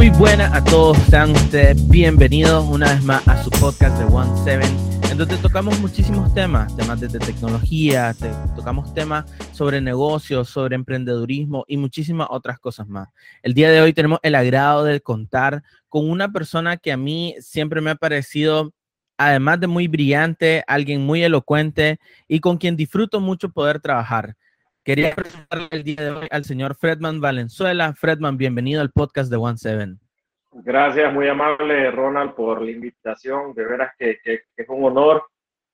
Muy buenas a todos, sean ustedes bienvenidos una vez más a su podcast de One Seven, en donde tocamos muchísimos temas, temas desde tecnología, tocamos temas sobre negocios, sobre emprendedurismo y muchísimas otras cosas más. El día de hoy tenemos el agrado de contar con una persona que a mí siempre me ha parecido, además de muy brillante, alguien muy elocuente y con quien disfruto mucho poder trabajar. Quería presentarle el día de hoy al señor Fredman Valenzuela. Fredman, bienvenido al podcast de One Seven. Gracias, muy amable Ronald por la invitación. De veras que, es un honor.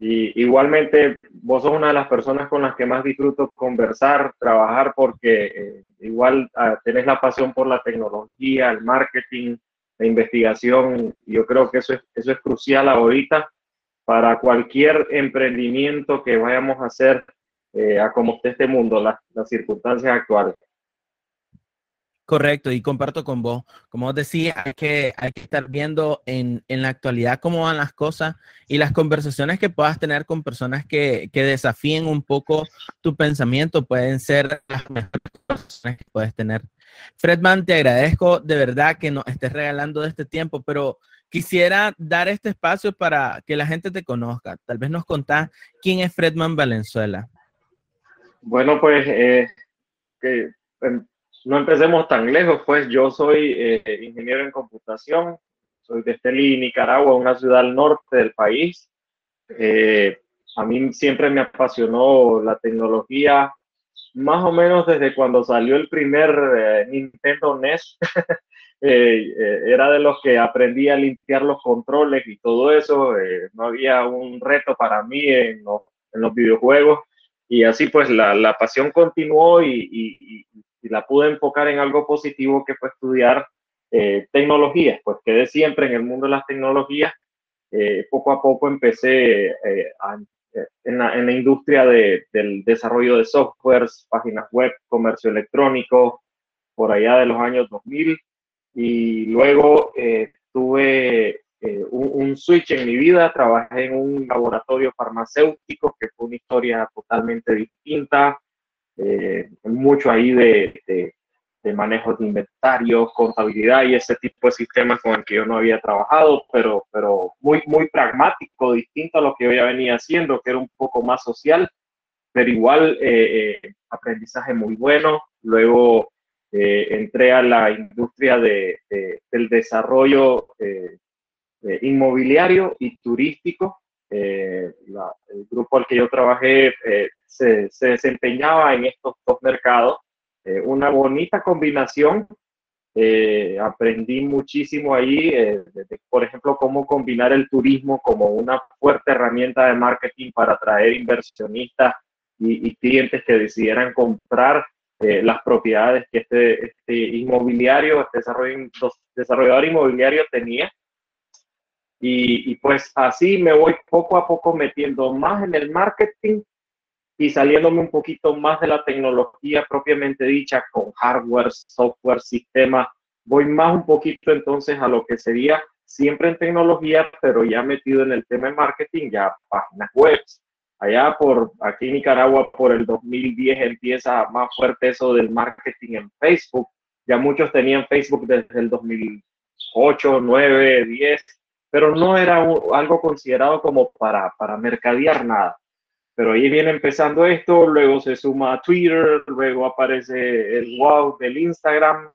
Y igualmente, vos sos una de las personas con las que más disfruto conversar, trabajar, porque eh, igual uh, tenés la pasión por la tecnología, el marketing, la investigación. Yo creo que eso es, eso es crucial ahorita para cualquier emprendimiento que vayamos a hacer eh, a cómo esté este mundo, las, circunstancias actuales. Correcto, y comparto con vos. Como vos decías, hay que, hay que estar viendo en, la actualidad cómo van las cosas y las conversaciones que puedas tener con personas que, desafíen un poco tu pensamiento pueden ser las mejores conversaciones que puedes tener. Fredman, te agradezco de verdad que nos estés regalando este tiempo, pero quisiera dar este espacio para que la gente te conozca. Tal vez nos contás quién es Fredman Valenzuela. Bueno, pues eh, que em, no empecemos tan lejos, pues yo soy eh, ingeniero en computación, soy de Estelí, Nicaragua, una ciudad al norte del país. Eh, a mí siempre me apasionó la tecnología, más o menos desde cuando salió el primer Nintendo NES. era de los que aprendí a limpiar los controles y todo eso. no había un reto para mí en los videojuegos y así pues la, la pasión continuó y, y, la pude enfocar en algo positivo que fue estudiar eh, tecnologías, pues quedé siempre en el mundo de las tecnologías. Eh, poco a poco empecé eh, en, la, en, la, industria de, del desarrollo de softwares, páginas web, comercio electrónico, por allá de los años 2000. Y luego tuve eh, un, switch en mi vida. Trabajé en un laboratorio farmacéutico, que fue una historia totalmente distinta. Eh, mucho ahí de, de, manejo de inventarios, contabilidad y ese tipo de sistemas con el que yo no había trabajado, pero, pero muy, muy pragmático, distinto a lo que yo ya venía haciendo, que era un poco más social, pero igual eh, aprendizaje muy bueno. Luego entré a la industria de, del desarrollo eh, inmobiliario y turístico. Eh, el grupo al que yo trabajé eh, se, se, desempeñaba en estos dos mercados. una bonita combinación. aprendí muchísimo ahí, por ejemplo, cómo combinar el turismo como una fuerte herramienta de marketing para atraer inversionistas y, clientes que decidieran comprar las propiedades que este, este inmobiliario, este desarrollador inmobiliario tenía y, pues así me voy poco a poco metiendo más en el marketing y saliéndome un poquito más de la tecnología propiamente dicha con hardware, software, sistema. Voy más un poquito entonces a lo que sería siempre en tecnología, pero ya metido en el tema de marketing, ya páginas web. Allá por, aquí en Nicaragua, por el 2010 empieza más fuerte eso del marketing en Facebook. Ya muchos tenían Facebook desde el 2008, 9, 10 pero no era algo considerado como para, para mercadear nada. Pero ahí viene empezando esto, luego se suma Twitter, luego aparece el wow del Instagram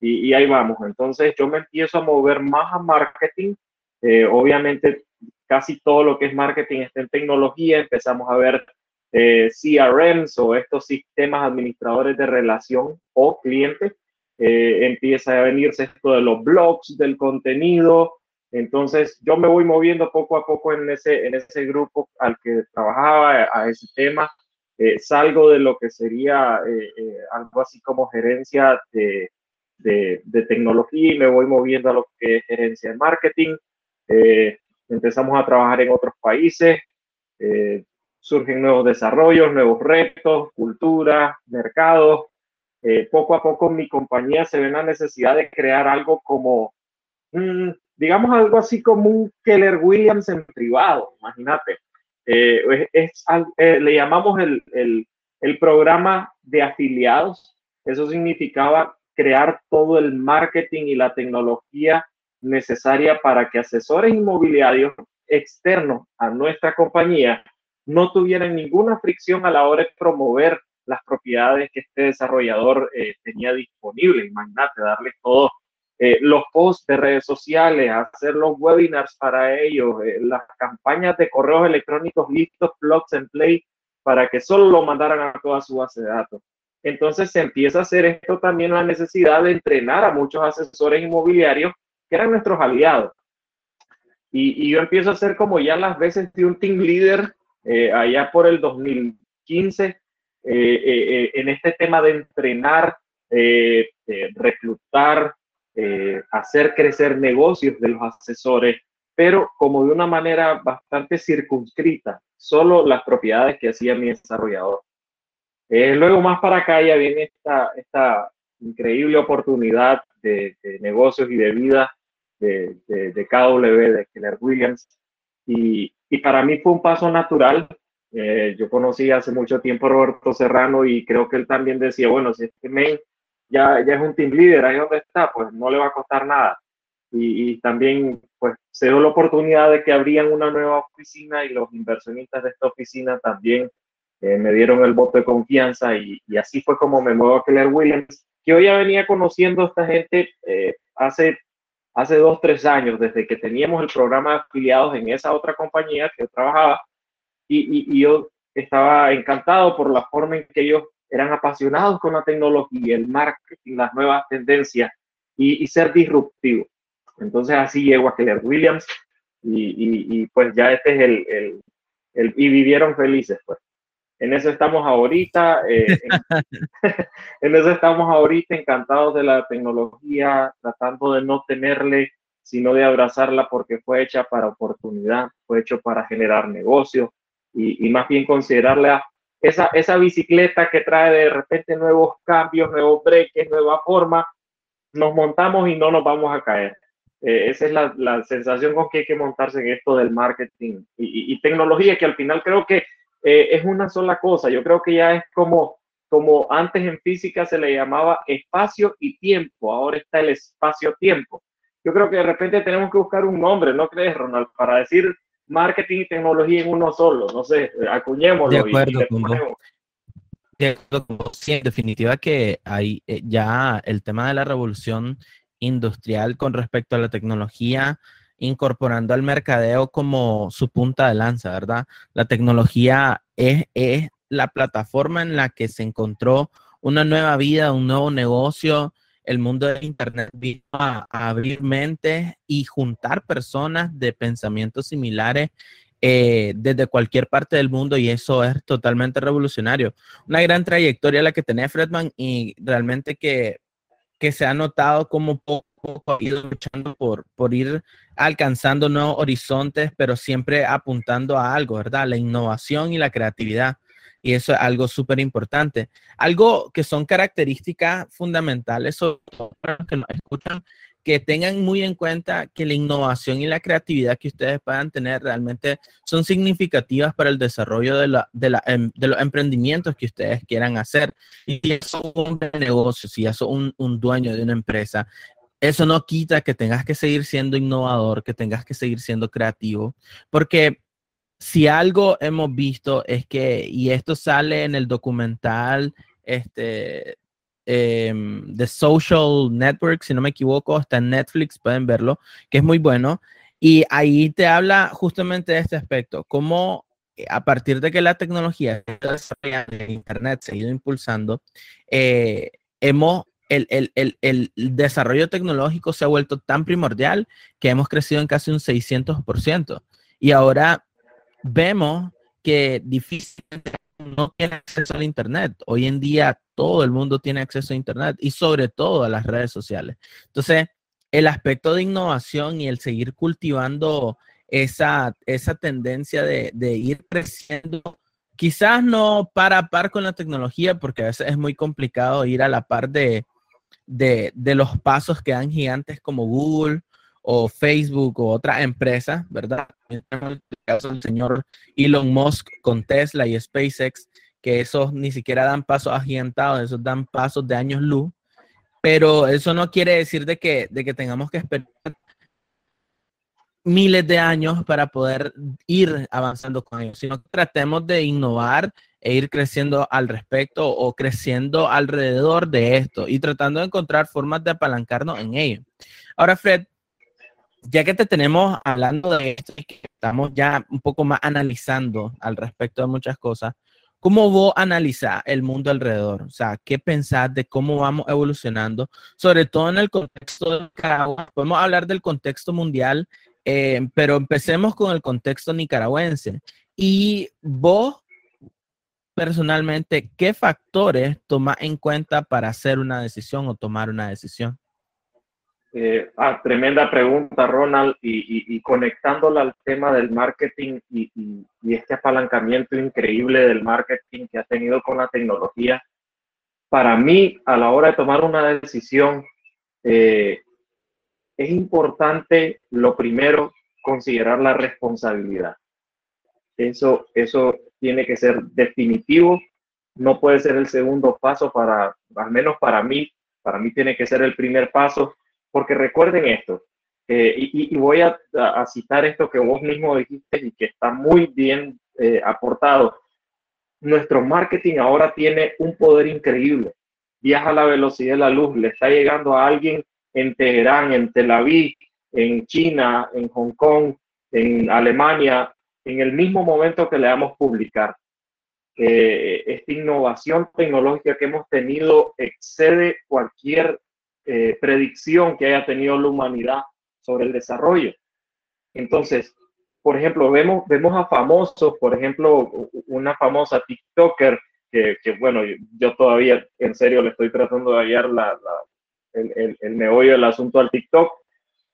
y, ahí vamos. Entonces yo me empiezo a mover más a marketing. Eh, obviamente casi todo lo que es marketing está en tecnología. Empezamos a ver eh, CRMs o estos sistemas administradores de relación o cliente. Eh, empieza a venirse esto de los blogs, del contenido, entonces, yo me voy moviendo poco a poco en ese, en ese grupo al que trabajaba, a ese tema. Eh, salgo de lo que sería eh, eh, algo así como gerencia de, de, tecnología y me voy moviendo a lo que es gerencia de marketing. empezamos a trabajar en otros países, surgen nuevos desarrollos, nuevos retos, cultura, mercados. poco a poco mi compañía se ve la necesidad de crear algo como digamos algo así como un Keller Williams en privado, imagínate. Eh, es, eh, le llamamos el, el, el, programa de afiliados. Eso significaba crear todo el marketing y la tecnología necesaria para que asesores inmobiliarios externos a nuestra compañía no tuvieran ninguna fricción a la hora de promover las propiedades que este desarrollador eh, tenía disponible. Imagínate, darle todos eh, los posts de redes sociales, hacer los webinars para ellos, eh, las campañas de correos electrónicos listos, blogs and play, para que solo lo mandaran a toda su base de datos. Entonces se empieza a hacer esto también la necesidad de entrenar a muchos asesores inmobiliarios que eran nuestros aliados. Y, yo empiezo a hacer como ya las veces de un team leader allá por el 2015 eh, eh, en este tema de entrenar, eh, hacer crecer negocios de los asesores, pero como de una manera bastante circunscrita, solo las propiedades que hacía mi desarrollador. luego más para acá ya viene esta, esta increíble oportunidad de, negocios y de vida de, de, KW, de Keller Williams. Y, y, para mí fue un paso natural eh, yo conocí hace mucho tiempo a Roberto Serrano y creo que él también decía, bueno, si este men ya, ya es un team leader, ahí donde está, pues no le va a costar nada. Y, también, pues, se dio la oportunidad de que abrían una nueva oficina y los inversionistas de esta oficina también eh, me dieron el voto de confianza y, y, así fue como me muevo a Keller Williams, que hoy ya venía conociendo a esta gente eh, hace, hace dos, tres años, desde que teníamos el programa de afiliados en esa otra compañía que yo trabajaba y, yo estaba encantado por la forma en que ellos eran apasionados con la tecnología, el marketing, las nuevas tendencias y, ser disruptivo. Entonces así llegó a Keller Williams y, pues ya este es el, el, y vivieron felices pues. En eso estamos ahorita, eh, en, eso estamos ahorita encantados de la tecnología, tratando de no tenerle, sino de abrazarla porque fue hecha para oportunidad, fue hecho para generar negocios, y, más bien considerarla esa, esa bicicleta que trae de repente nuevos cambios, nuevos breaks, nueva forma, nos montamos y no nos vamos a caer. Eh, esa es la, la, sensación con que hay que montarse en esto del marketing y, tecnología, que al final creo que eh, es una sola cosa. Yo creo que ya es como, como antes en física se le llamaba espacio y tiempo, ahora está el espacio-tiempo. Yo creo que de repente tenemos que buscar un nombre, ¿no crees, Ronald? Para decir marketing y tecnología en uno solo. No sé, acuñémoslo. De acuerdo con Sí, en definitiva que hay eh, ya el tema de la revolución industrial con respecto a la tecnología, incorporando al mercadeo como su punta de lanza, ¿verdad? La tecnología es, es la plataforma en la que se encontró una nueva vida, un nuevo negocio, el mundo de Internet vino a, abrir mentes y juntar personas de pensamientos similares eh, desde cualquier parte del mundo y eso es totalmente revolucionario. Una gran trayectoria la que tiene Fredman y realmente que, que se ha notado como poco ha ido luchando por, por ir alcanzando nuevos horizontes, pero siempre apuntando a algo, ¿verdad? La innovación y la creatividad y eso es algo súper importante. Algo que son características fundamentales, para los que nos escuchan, que tengan muy en cuenta que la innovación y la creatividad que ustedes puedan tener realmente son significativas para el desarrollo de, la, de, la, em, de los emprendimientos que ustedes quieran hacer. Y si eso un negocio, si eso un, un dueño de una empresa, eso no quita que tengas que seguir siendo innovador, que tengas que seguir siendo creativo, porque si algo hemos visto es que, y esto sale en el documental, este, em, The Social Network, si no me equivoco, está en Netflix, pueden verlo, que es muy bueno. Y ahí te habla justamente de este aspecto, cómo eh, a partir de que la tecnología, el Internet se ha ido impulsando, eh, hemos, el, el, el, el, desarrollo tecnológico se ha vuelto tan primordial que hemos crecido en casi un 600%. Y ahora vemos que difícilmente no tiene acceso al Internet. Hoy en día todo el mundo tiene acceso a Internet y sobre todo a las redes sociales. Entonces, el aspecto de innovación y el seguir cultivando esa, esa tendencia de, ir creciendo, quizás no para par con la tecnología, porque a veces es muy complicado ir a la par de, de, de los pasos que dan gigantes como Google o Facebook o otra empresa, ¿verdad? En del señor Elon Musk con Tesla y SpaceX, que esos ni siquiera dan pasos agigantados, esos dan pasos de años luz. pero eso no quiere decir de que, de que tengamos que esperar miles de años para poder ir avanzando con ellos, sino tratemos de innovar e ir creciendo al respecto o creciendo alrededor de esto y tratando de encontrar formas de apalancarnos en ello. Ahora, Fred, ya que te tenemos hablando de esto y que estamos ya un poco más analizando al respecto de muchas cosas, ¿Cómo vos analizar el mundo alrededor? O sea, ¿qué pensás de cómo vamos evolucionando? Sobre todo en el contexto de Nicaragua. Podemos hablar del contexto mundial, eh, pero empecemos con el contexto nicaragüense. Y vos, personalmente, ¿qué factores tomas en cuenta para hacer una decisión o tomar una decisión? Eh, tremenda pregunta, Ronald, y, conectándola al tema del marketing y, este apalancamiento increíble del marketing que ha tenido con la tecnología, para mí, a la hora de tomar una decisión, eh, es importante, lo primero, considerar la responsabilidad. Eso, eso tiene que ser definitivo, no puede ser el segundo paso para, al menos para mí, para mí tiene que ser el primer paso porque recuerden esto, y, voy a, citar esto que vos mismo dijiste y que está muy bien eh, aportado. Nuestro marketing ahora tiene un poder increíble. Viaja a la velocidad de la luz, le está llegando a alguien en Teherán, en Tel Aviv, en China, en Hong Kong, en Alemania, en el mismo momento que le damos publicar. Eh, esta innovación tecnológica que hemos tenido excede cualquier eh, predicción que haya tenido la humanidad sobre el desarrollo. Entonces, por ejemplo, vemos, vemos a famosos, por ejemplo, una famosa TikToker, que, que bueno, yo todavía en serio le estoy tratando de hallar la, el, el, el, meollo del asunto al TikTok.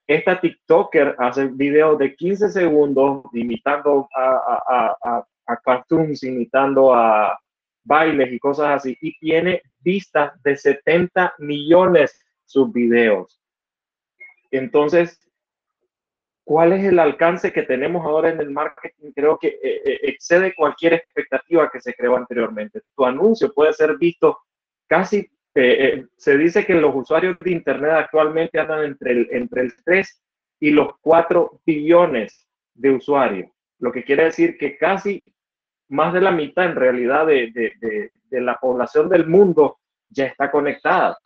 Esta TikToker hace videos de 15 segundos imitando a, a, a, a cartoons, imitando a bailes y cosas así, y tiene vistas de 70 millones sus videos. Entonces, ¿cuál es el alcance que tenemos ahora en el marketing? Creo que eh, eh, excede cualquier expectativa que se creó anteriormente. Tu anuncio puede ser visto casi, eh, se dice que los usuarios de Internet actualmente andan entre el, entre el 3 y los 4 billones de usuarios, lo que quiere decir que casi más de la mitad en realidad de, de, de la población del mundo ya está conectada.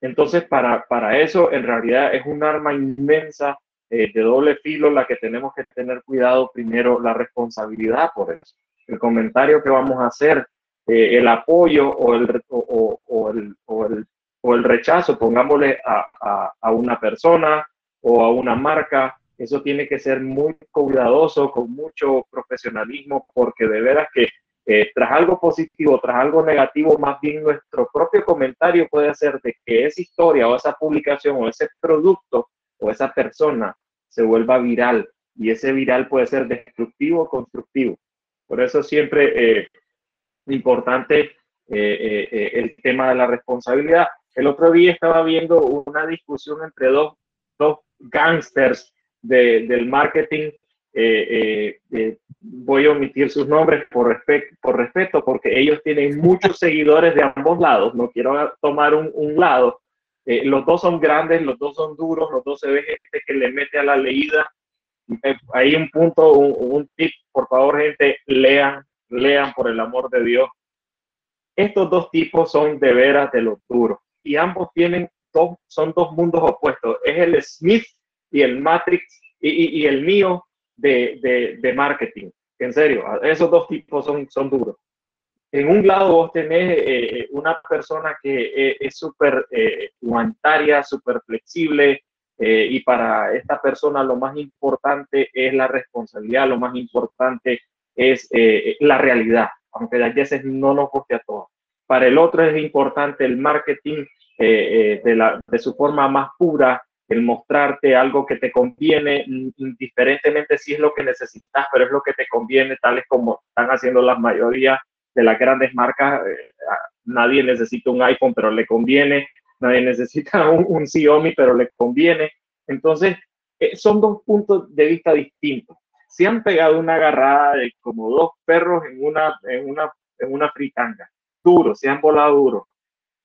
Entonces, para, para eso, en realidad es un arma inmensa eh, de doble filo la que tenemos que tener cuidado primero, la responsabilidad por eso. El comentario que vamos a hacer, eh, el apoyo o el, o, el, o, el, o el rechazo, pongámosle a, a, a una persona o a una marca, eso tiene que ser muy cuidadoso, con mucho profesionalismo, porque de veras que eh, tras algo positivo, tras algo negativo, más bien nuestro propio comentario puede hacer de que esa historia o esa publicación o ese producto o esa persona se vuelva viral y ese viral puede ser destructivo o constructivo. Por eso siempre eh, importante eh, el tema de la responsabilidad. El otro día estaba viendo una discusión entre dos, dos gángsters del marketing eh, eh, voy a omitir sus nombres por, por respeto, porque ellos tienen muchos seguidores de ambos lados, no quiero tomar un, un lado. Eh, los dos son grandes, los dos son duros, los dos se ve gente que le mete a la leída. hay un punto, un, un tip, por favor, gente, lean, lean por el amor de Dios. Estos dos tipos son de veras de los duros y ambos tienen dos, son dos mundos opuestos. Es el Smith y el Matrix y, y el mío de, de, marketing. En serio, esos dos tipos son, son duros. En un lado vos tenés eh, una persona que eh, es súper eh, humanitaria, súper flexible, y para esta persona lo más importante es la responsabilidad, lo más importante es la realidad, aunque a veces no nos guste a todos. Para el otro es importante el marketing de, la, de su forma más pura, el mostrarte algo que te conviene, indiferentemente si es lo que necesitas, pero es lo que te conviene, tales como están haciendo la mayoría de las grandes marcas. Eh, nadie necesita un iPhone, pero le conviene. Nadie necesita un, Xiaomi, pero le conviene. Entonces, eh, son dos puntos de vista distintos. Se han pegado una agarrada como dos perros en una, en una, en una fritanga. Duro, se han volado duro.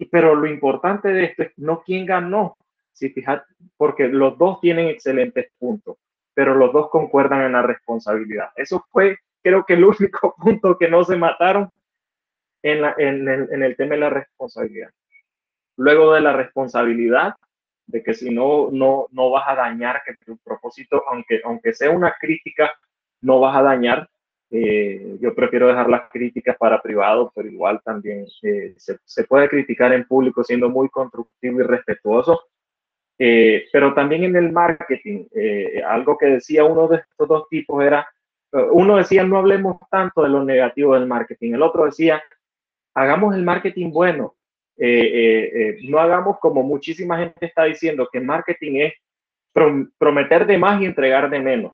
pero lo importante de esto es no quién ganó, si fijas, porque los dos tienen excelentes puntos, pero los dos concuerdan en la responsabilidad. Eso fue, creo que el único punto que no se mataron en, en, el, en el tema de la responsabilidad. Luego de la responsabilidad, de que si no, no, no vas a dañar que tu propósito, aunque, aunque sea una crítica, no vas a dañar. Eh, yo prefiero dejar las críticas para privado, pero igual también eh, se, se, puede criticar en público siendo muy constructivo y respetuoso. Eh, pero también en el marketing, algo que decía uno de estos dos tipos era, uno decía no hablemos tanto de lo negativo del marketing, el otro decía hagamos el marketing bueno, no hagamos como muchísima gente está diciendo que marketing es prometer de más y entregar de menos.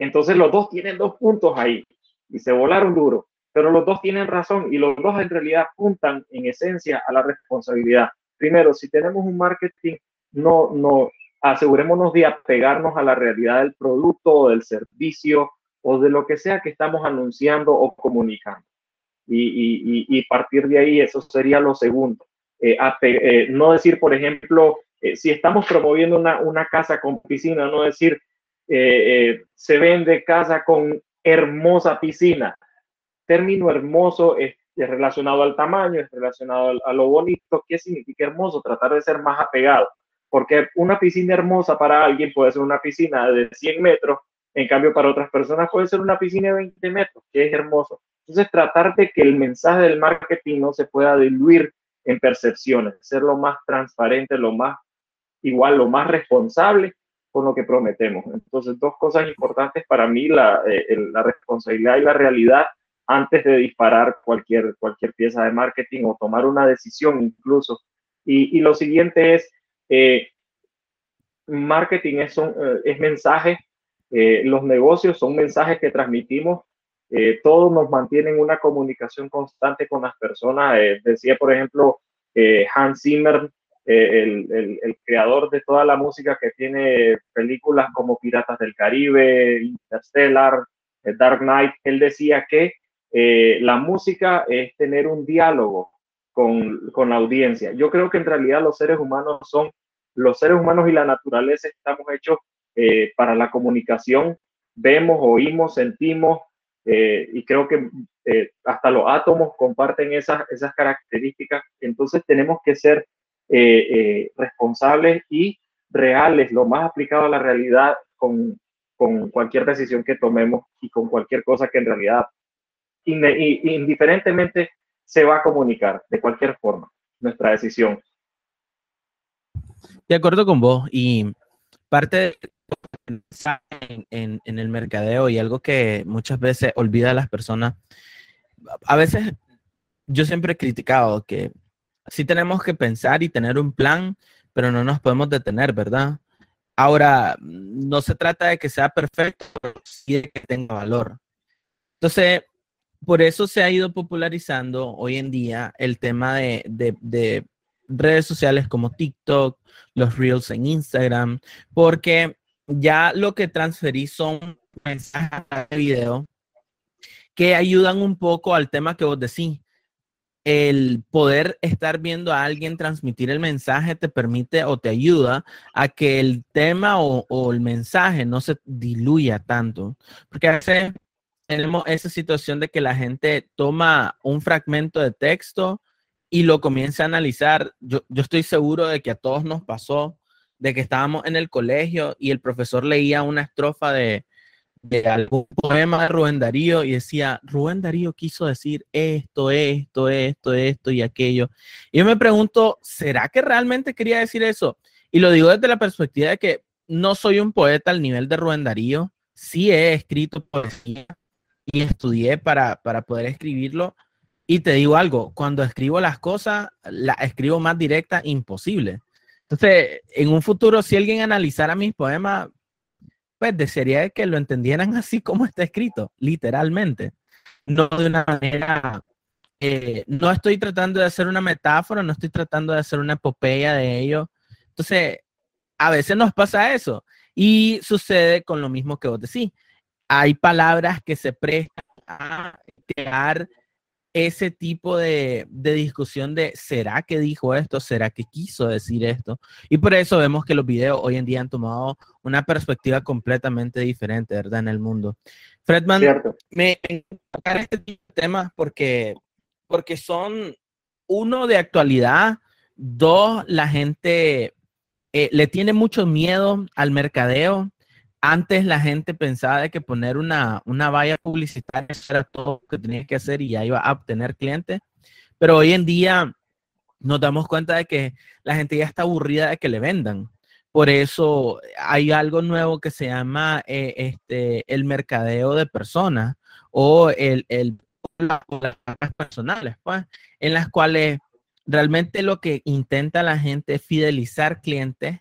Entonces los dos tienen dos puntos ahí y se volaron duro, pero los dos tienen razón y los dos en realidad apuntan en esencia a la responsabilidad. Primero, si tenemos un marketing, no, no, asegurémonos de apegarnos a la realidad del producto o del servicio o de lo que sea que estamos anunciando o comunicando. Y, y, partir de ahí, eso sería lo segundo. Eh, eh, no decir, por ejemplo, eh, si estamos promoviendo una, una casa con piscina, no decir, eh, se vende casa con hermosa piscina. Término hermoso es, relacionado al tamaño, es relacionado a lo bonito. ¿Qué significa hermoso? Tratar de ser más apegado. Porque una piscina hermosa para alguien puede ser una piscina de 100 metros, en cambio para otras personas puede ser una piscina de 20 metros, que es hermoso. Entonces tratar de que el mensaje del marketing no se pueda diluir en percepciones, ser lo más transparente, lo más igual, lo más responsable con lo que prometemos. Entonces, dos cosas importantes para mí, la, eh, la responsabilidad y la realidad antes de disparar cualquier, cualquier pieza de marketing o tomar una decisión incluso. Y, y lo siguiente es, eh, marketing es, un, eh, es mensaje, los negocios son mensajes que transmitimos, todos nos mantienen una comunicación constante con las personas. decía, por ejemplo, Hans Zimmer, eh, el, el, creador de toda la música que tiene películas como Piratas del Caribe, Interstellar, eh, Dark Knight, él decía que eh, la música es tener un diálogo con, con, la audiencia. Yo creo que en realidad los seres humanos son, los seres humanos y la naturaleza estamos hechos para la comunicación, vemos, oímos, sentimos, y creo que hasta los átomos comparten esas, esas características. Entonces tenemos que ser eh, eh, responsables y reales, lo más aplicado a la realidad con, con, cualquier decisión que tomemos y con cualquier cosa que en realidad indiferentemente se va a comunicar de cualquier forma nuestra decisión. De acuerdo con vos y parte en, en, en el mercadeo y algo que muchas veces olvida a las personas, a veces yo siempre he criticado que sí tenemos que pensar y tener un plan, pero no nos podemos detener, ¿verdad? Ahora, no se trata de que sea perfecto, pero sí de que tenga valor. Entonces, por eso se ha ido popularizando hoy en día el tema de, de redes sociales como TikTok, los Reels en Instagram, porque ya lo que transferí son mensajes de video que ayudan un poco al tema que vos decís el poder estar viendo a alguien transmitir el mensaje te permite o te ayuda a que el tema o, el mensaje no se diluya tanto. Porque a tenemos esa situación de que la gente toma un fragmento de texto y lo comienza a analizar. Yo, yo estoy seguro de que a todos nos pasó de que estábamos en el colegio y el profesor leía una estrofa de, de algún poema de Rubén Darío y decía, Rubén Darío quiso decir esto, esto, esto, esto y aquello. Y yo me pregunto, ¿será que realmente quería decir eso? Y lo digo desde la perspectiva de que no soy un poeta al nivel de Rubén Darío, sí he escrito poesía y estudié para, para poder escribirlo. Y te digo algo, cuando escribo las cosas, las escribo más directa imposible. Entonces, en un futuro, si alguien analizara mis poemas, pues desearía que lo entendieran así como está escrito, literalmente. No de una manera, eh, no estoy tratando de hacer una metáfora, no estoy tratando de hacer una epopeya de ello. Entonces, a veces nos pasa eso. Y sucede con lo mismo que vos decís. Hay palabras que se prestan a crear ese tipo de, discusión de, ¿será que dijo esto? ¿Será que quiso decir esto? Y por eso vemos que los videos hoy en día han tomado una perspectiva completamente diferente, ¿verdad? En el mundo. Fredman, me encanta este tipo de temas porque, porque son, uno, de actualidad, dos, la gente eh, le tiene mucho miedo al mercadeo antes la gente pensaba de que poner una, una valla publicitaria era todo lo que tenía que hacer y ya iba a obtener clientes, pero hoy en día nos damos cuenta de que la gente ya está aburrida de que le vendan. Por eso hay algo nuevo que se llama eh, este, el mercadeo de personas o el, el las personales, pues, en las cuales realmente lo que intenta la gente es fidelizar clientes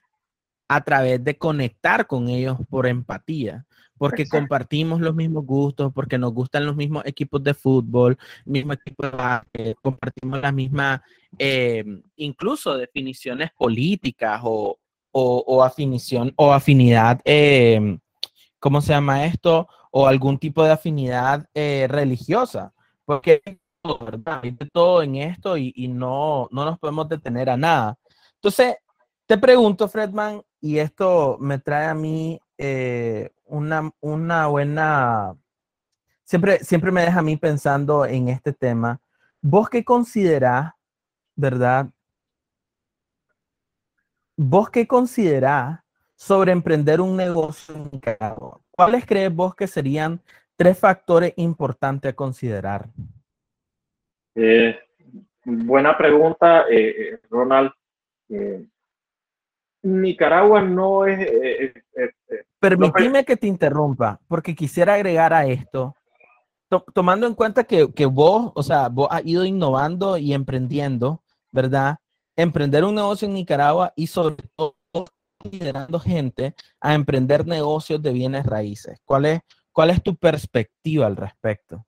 a través de conectar con ellos por empatía, porque compartimos los mismos gustos, porque nos gustan los mismos equipos de fútbol, mismo equipo de compartimos las mismas, em, incluso definiciones políticas o, o, afinición, o afinidad, em, ¿cómo se llama esto? O algún tipo de afinidad eh, religiosa, porque hay de todo en esto y, y no, no nos podemos detener a nada. Entonces, te pregunto, Fredman, y esto me trae a mí eh, una, una, buena, siempre, siempre me deja a mí pensando en este tema. ¿Vos qué considerás, verdad? ¿Vos qué considerás sobre emprender un negocio en Nicaragua? ¿Cuáles crees vos que serían tres factores importantes a considerar? Eh, buena pregunta, eh, Ronald. Nicaragua no es... Eh, eh, eh, Permitime que te interrumpa, porque quisiera agregar a esto, tomando en cuenta que, vos, o sea, vos has ido innovando y emprendiendo, ¿verdad? Emprender un negocio en Nicaragua y sobre todo liderando gente a emprender negocios de bienes raíces. ¿Cuál es, cuál es tu perspectiva al respecto?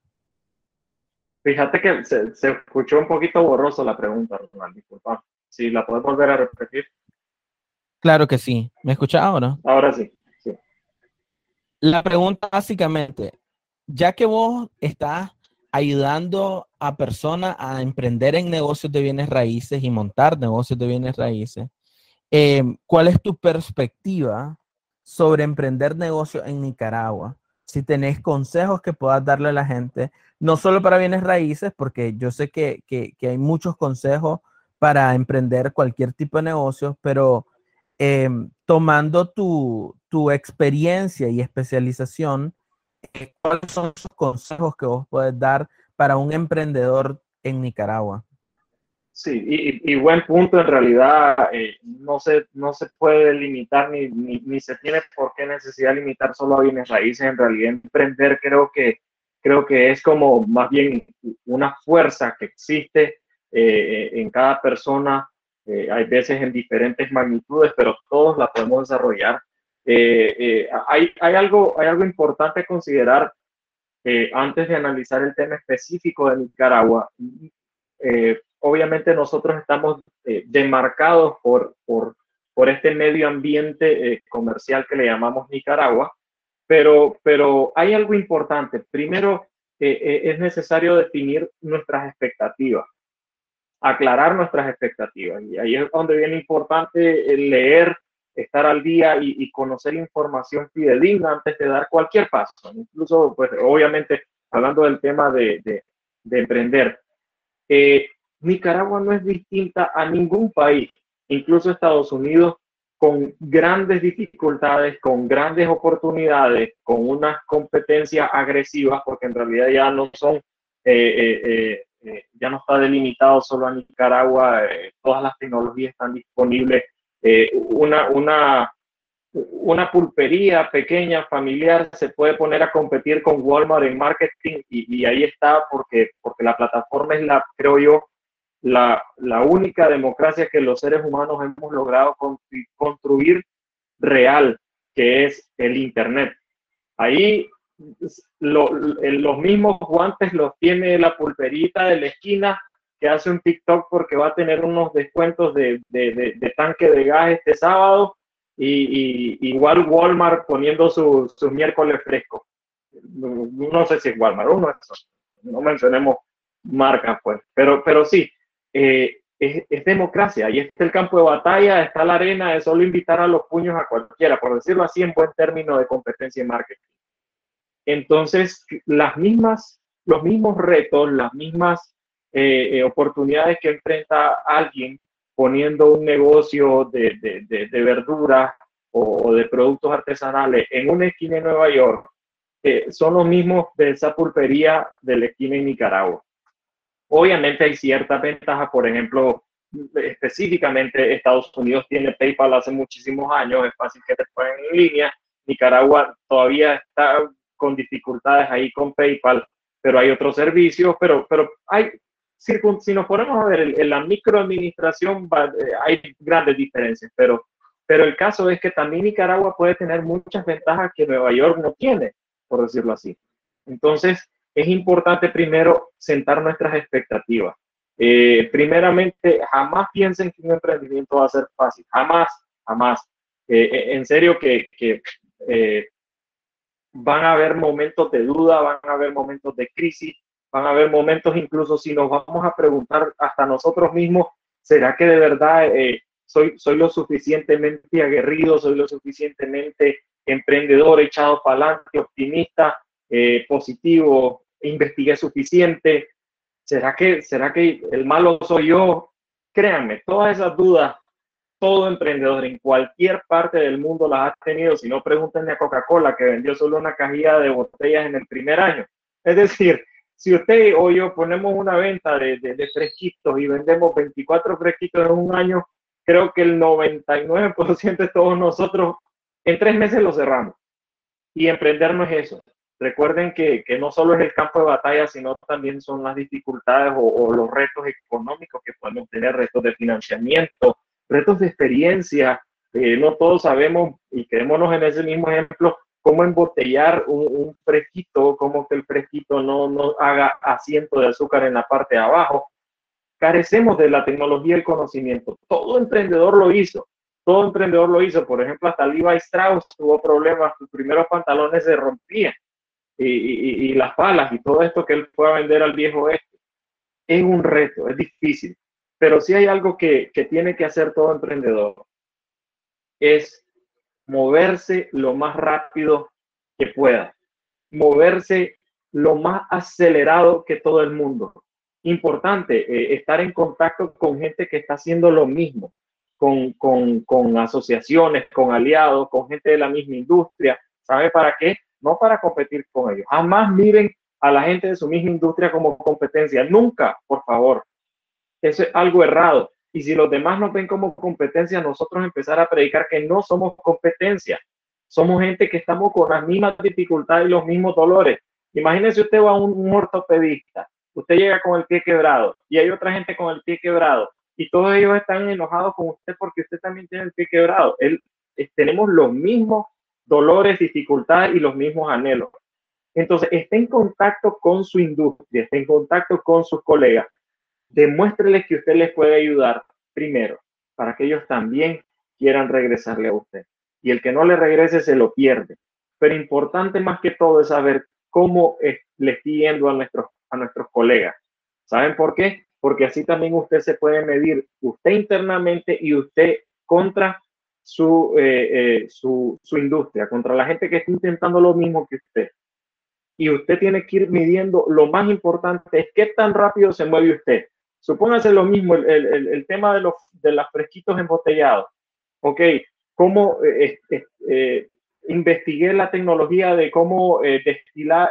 Fíjate que se, se escuchó un poquito borroso la pregunta, Ronald, disculpa. Si la puedes volver a repetir. Claro que sí. ¿Me escuchas ahora? Ahora sí, sí. La pregunta básicamente, ya que vos estás ayudando a personas a emprender en negocios de bienes raíces y montar negocios de bienes raíces, eh, ¿cuál es tu perspectiva sobre emprender negocios en Nicaragua? Si tenés consejos que puedas darle a la gente, no solo para bienes raíces, porque yo sé que, que hay muchos consejos para emprender cualquier tipo de negocio, pero Em, tomando tu, experiencia y especialización, eh, ¿cuáles son esos consejos que vos puedes dar para un emprendedor en Nicaragua? Sí, y, buen punto, en realidad eh, no, se, no se puede limitar ni, ni, se tiene por qué necesidad limitar solo a bienes raíces, en realidad emprender creo que, creo que es como más bien una fuerza que existe eh, en cada persona eh, hay veces en diferentes magnitudes, pero todos la podemos desarrollar. Eh, eh, hay, hay, algo, hay algo importante a considerar antes de analizar el tema específico de Nicaragua. obviamente nosotros estamos demarcados por, por, por, este medio ambiente comercial que le llamamos Nicaragua, pero, pero hay algo importante. Primero, es necesario definir nuestras expectativas aclarar nuestras expectativas. Y ahí es donde viene importante leer, estar al día y, conocer información fidedigna antes de dar cualquier paso. Incluso, pues, obviamente, hablando del tema de, de, emprender. Eh, Nicaragua no es distinta a ningún país, incluso Estados Unidos, con grandes dificultades, con grandes oportunidades, con unas competencias agresivas, porque en realidad ya no son eh, eh, eh, ya no está delimitado solo a Nicaragua, eh, todas las tecnologías están disponibles. Eh, una, una, una pulpería pequeña, familiar, se puede poner a competir con Walmart en marketing y, ahí está porque, porque la plataforma es la, creo yo, la, la única democracia que los seres humanos hemos logrado construir real, que es el Internet. Ahí los mismos guantes los tiene la pulperita de la esquina que hace un TikTok porque va a tener unos descuentos de, tanque de gas este sábado y, igual Walmart poniendo sus su miércoles fresco. No, sé si es Walmart, uno no mencionemos marcas, pues. Pero, pero sí, eh, es, democracia. Y este es el campo de batalla, está la arena, es solo invitar a los puños a cualquiera, por decirlo así, en buen término de competencia y marketing. Entonces, las mismas, los mismos retos, las mismas eh, eh, oportunidades que enfrenta alguien poniendo un negocio de, de, de, verduras o, de productos artesanales en una esquina en Nueva York, eh, son los mismos de esa pulpería de la esquina en Nicaragua. Obviamente hay ciertas ventajas, por ejemplo, específicamente Estados Unidos tiene PayPal hace muchísimos años, es fácil que te paguen en línea. Nicaragua todavía está con dificultades ahí con PayPal, pero hay otros servicios, pero, pero hay, si nos ponemos a ver en la microadministración, eh, hay grandes diferencias, pero, pero el caso es que también Nicaragua puede tener muchas ventajas que Nueva York no tiene, por decirlo así. Entonces, es importante primero sentar nuestras expectativas. Eh, primeramente, jamás piensen que un emprendimiento va a ser fácil, jamás, jamás. Eh, en serio que, que van a haber momentos de duda, van a haber momentos de crisis, van a haber momentos incluso si nos vamos a preguntar hasta nosotros mismos, ¿será que de verdad eh, soy, soy lo suficientemente aguerrido, soy lo suficientemente emprendedor, echado para adelante, optimista, eh, positivo, investigué suficiente? ¿Será que, ¿Será que el malo soy yo? Créanme, todas esas dudas todo emprendedor en cualquier parte del mundo las ha tenido, si no pregúntenle a Coca-Cola que vendió solo una cajilla de botellas en el primer año. Es decir, si usted o yo ponemos una venta de, de, fresquitos y vendemos 24 fresquitos en un año, creo que el 99% de todos nosotros en tres meses lo cerramos. Y emprender no es eso. Recuerden que, que, no solo es el campo de batalla, sino también son las dificultades o, o, los retos económicos que podemos tener, retos de financiamiento, retos de experiencia. Eh, no todos sabemos, y quedémonos en ese mismo ejemplo, cómo embotellar un, fresquito, cómo que el fresquito no, no haga asiento de azúcar en la parte de abajo. Carecemos de la tecnología y el conocimiento. Todo emprendedor lo hizo. Todo emprendedor lo hizo. Por ejemplo, hasta Levi Strauss tuvo problemas. Sus primeros pantalones se rompían. Y, las palas y todo esto que él fue a vender al viejo oeste. Es un reto, es difícil. Pero si hay algo que, tiene que hacer todo emprendedor, es moverse lo más rápido que pueda, moverse lo más acelerado que todo el mundo. Importante, eh, estar en contacto con gente que está haciendo lo mismo, con, con, asociaciones, con aliados, con gente de la misma industria. ¿Sabe para qué? No para competir con ellos. Jamás miren a la gente de su misma industria como competencia. Nunca, por favor. Eso es algo errado. Y si los demás nos ven como competencia, nosotros empezar a predicar que no somos competencia. Somos gente que estamos con las mismas dificultades y los mismos dolores. Imagínese usted va a un, ortopedista, usted llega con el pie quebrado y hay otra gente con el pie quebrado y todos ellos están enojados con usted porque usted también tiene el pie quebrado. Él, tenemos los mismos dolores, dificultades y los mismos anhelos. Entonces, esté en contacto con su industria, esté en contacto con sus colegas demuéstreles que usted les puede ayudar primero, para que ellos también quieran regresarle a usted. Y el que no le regrese se lo pierde. Pero importante más que todo es saber cómo le estoy a nuestros, a nuestros colegas. ¿Saben por qué? Porque así también usted se puede medir usted internamente y usted contra su, eh, eh, su, su industria, contra la gente que está intentando lo mismo que usted. Y usted tiene que ir midiendo, lo más importante es qué tan rápido se mueve usted Supóngase lo mismo, el, el, tema de los de fresquitos embotellados. Ok, cómo eh, eh, eh, investigué la tecnología de cómo destilar,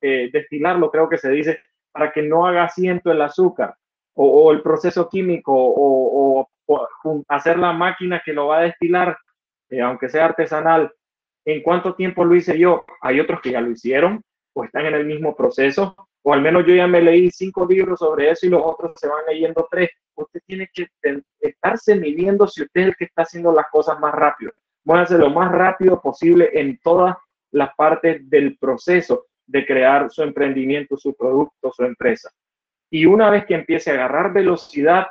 destilarlo, creo que se dice, para que no haga asiento el azúcar, o, el proceso químico, o, o, hacer la máquina que lo va a destilar, aunque sea artesanal. ¿En cuánto tiempo lo hice yo? Hay otros que ya lo hicieron o están en el mismo proceso o al menos yo ya me leí cinco libros sobre eso y los otros se van leyendo tres. Usted tiene que estarse midiendo si usted es el que está haciendo las cosas más rápido. Muévase lo más rápido posible en todas las partes del proceso de crear su emprendimiento, su producto, su empresa. Y una vez que empiece a agarrar velocidad,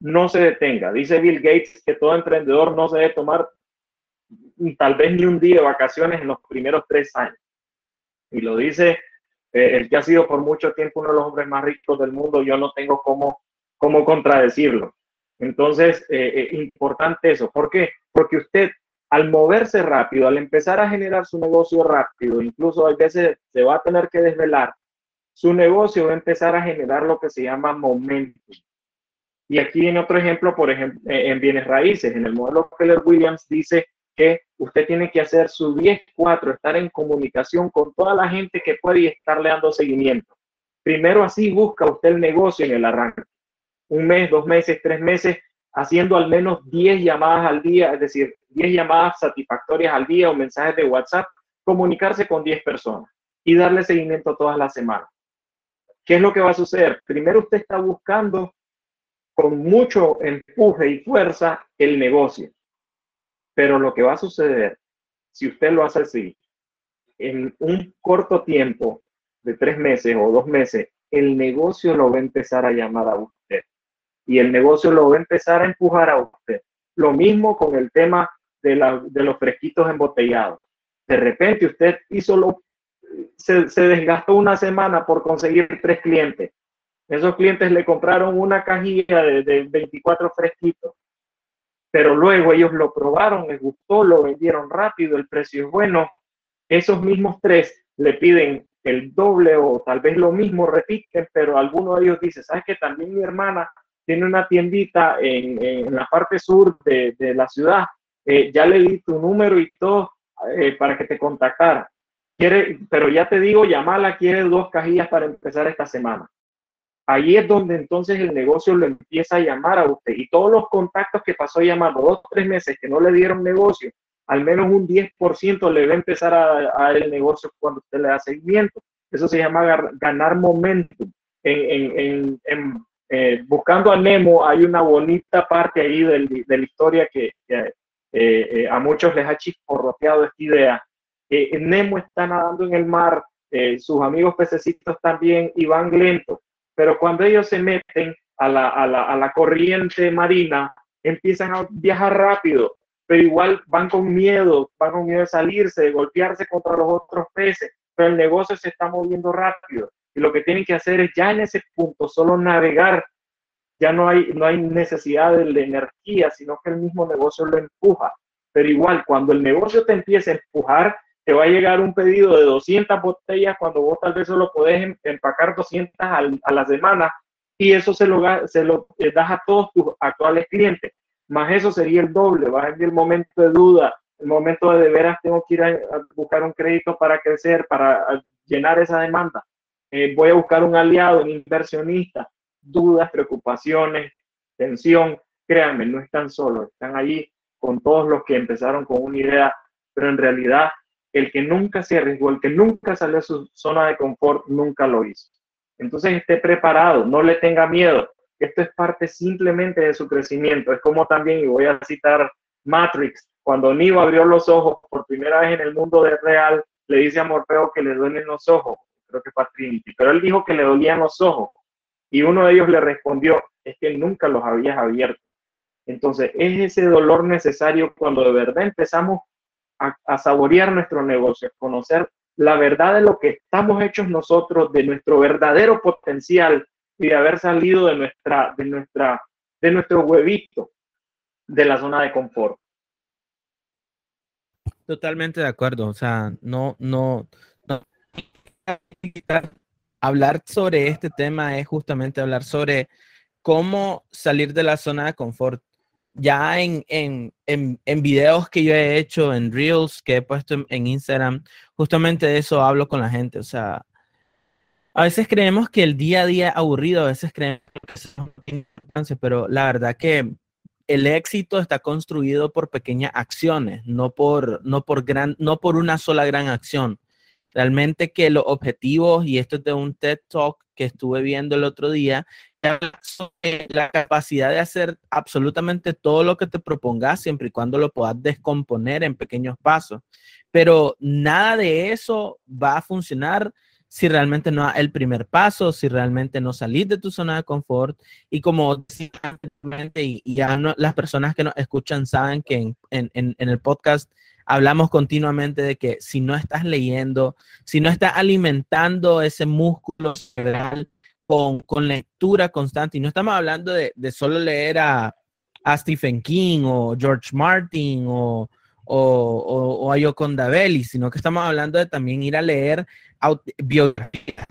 no se detenga. Dice Bill Gates que todo emprendedor no se debe tomar tal vez ni un día de vacaciones en los primeros tres años. Y lo dice eh, el que ha sido por mucho tiempo uno de los hombres más ricos del mundo, yo no tengo cómo, cómo contradecirlo. Entonces, eh, importante eso. ¿Por qué? Porque usted al moverse rápido, al empezar a generar su negocio rápido, incluso a veces se va a tener que desvelar, su negocio va a empezar a generar lo que se llama momentum. Y aquí viene otro ejemplo, por ejemplo, eh, en bienes raíces. En el modelo Keller Williams dice que usted tiene que hacer su 10-4, estar en comunicación con toda la gente que puede estarle dando seguimiento. Primero así busca usted el negocio en el arranque. Un mes, dos meses, tres meses, haciendo al menos 10 llamadas al día, es decir, 10 llamadas satisfactorias al día o mensajes de WhatsApp, comunicarse con 10 personas y darle seguimiento todas las semanas. ¿Qué es lo que va a suceder? Primero usted está buscando con mucho empuje y fuerza el negocio. Pero lo que va a suceder, si usted lo hace así, en un corto tiempo de tres meses o dos meses, el negocio lo va a empezar a llamar a usted y el negocio lo va a empezar a empujar a usted. Lo mismo con el tema de, los fresquitos embotellados. De repente usted hizo lo, se, desgastó una semana por conseguir tres clientes. Esos clientes le compraron una cajilla de, de 24 fresquitos, pero luego ellos lo probaron, les gustó, lo vendieron rápido, el precio es bueno. Esos mismos tres le piden el doble o tal vez lo mismo, repiten, pero alguno de ellos dice, ¿sabes que también mi hermana tiene una tiendita en, la parte sur de, la ciudad, eh, ya le di tu número y todo eh, para que te contactara. Quiere, pero ya te digo, llamala, quiere dos cajillas para empezar esta semana. Ahí es donde entonces el negocio lo empieza a llamar a usted y todos los contactos que pasó llamando dos tres meses que no le dieron negocio, al menos un 10% le va a empezar a, dar el negocio cuando usted le da seguimiento. Eso se llama ganar momentum. en, eh, buscando a Nemo hay una bonita parte ahí de, la historia que, eh, eh, a muchos les ha chisporroteado esta idea. Nemo está nadando en el mar, sus amigos pececitos también y van lento, pero cuando ellos se meten a la, corriente marina, empiezan a viajar rápido, pero igual van con miedo, van con miedo de salirse, de golpearse contra los otros peces, pero el negocio se está moviendo rápido y lo que tienen que hacer es ya en ese punto solo navegar. Ya no hay, no hay necesidad de, energía, sino que el mismo negocio lo empuja. Pero igual, cuando el negocio te empieza a empujar, te va a llegar un pedido de 200 botellas cuando vos tal vez solo podés em, empacar 200 a la semana y eso se lo, se lo eh, das a todos tus actuales clientes. Más eso sería el doble, va a venir el momento de duda, el momento de de veras tengo que ir a buscar un crédito para crecer, para llenar esa demanda. Eh, voy a buscar un aliado, un inversionista, dudas, preocupaciones, tensión, créanme, no están solos, están allí con todos los que empezaron con una idea, pero en realidad el que nunca se arriesgó, el que nunca salió de su zona de confort, nunca lo hizo. Entonces esté preparado, no le tenga miedo. Esto es parte simplemente de su crecimiento. Es como también, y voy a citar Matrix, cuando Neo abrió los ojos por primera vez en el mundo real, le dice a Morfeo que le duelen los ojos creo que fue Trinity, pero él dijo que le dolían los ojos y uno de ellos le respondió, es que nunca los habías abierto. Entonces, es ese dolor necesario cuando de verdad empezamos a, saborear nuestro negocio, conocer la verdad de lo que estamos hechos nosotros, de nuestro verdadero potencial y de haber salido de nuestra, de nuestra, de nuestro huevito, de la zona de confort. Totalmente de acuerdo. O sea, no, no, hablar sobre este tema es justamente hablar sobre cómo salir de la zona de confort. Ya en, en, en, videos que yo he hecho, en Reels que he puesto en, Instagram, justamente de eso hablo con la gente. O sea, a veces creemos que el día a día aburrido, a veces creemos que es importancia, pero la verdad que el éxito está construido por pequeñas acciones, no por, no por, gran, no por una sola gran acción. Realmente que los objetivos, y esto es de un TED Talk que estuve viendo el otro día, la capacidad de hacer absolutamente todo lo que te propongas siempre y cuando lo puedas descomponer en pequeños pasos. Pero nada de eso va a funcionar si realmente no el primer paso, si realmente no salís de tu zona de confort. Y como y, ya las personas que nos escuchan saben que en, en, en el podcast hablamos continuamente de que si no estás leyendo, si no estás alimentando ese músculo cerebral con, lectura constante, y no estamos hablando de, solo leer a, Stephen King o George Martin o, o, a Yoconda Belli, sino que estamos hablando de también ir a leer biografías,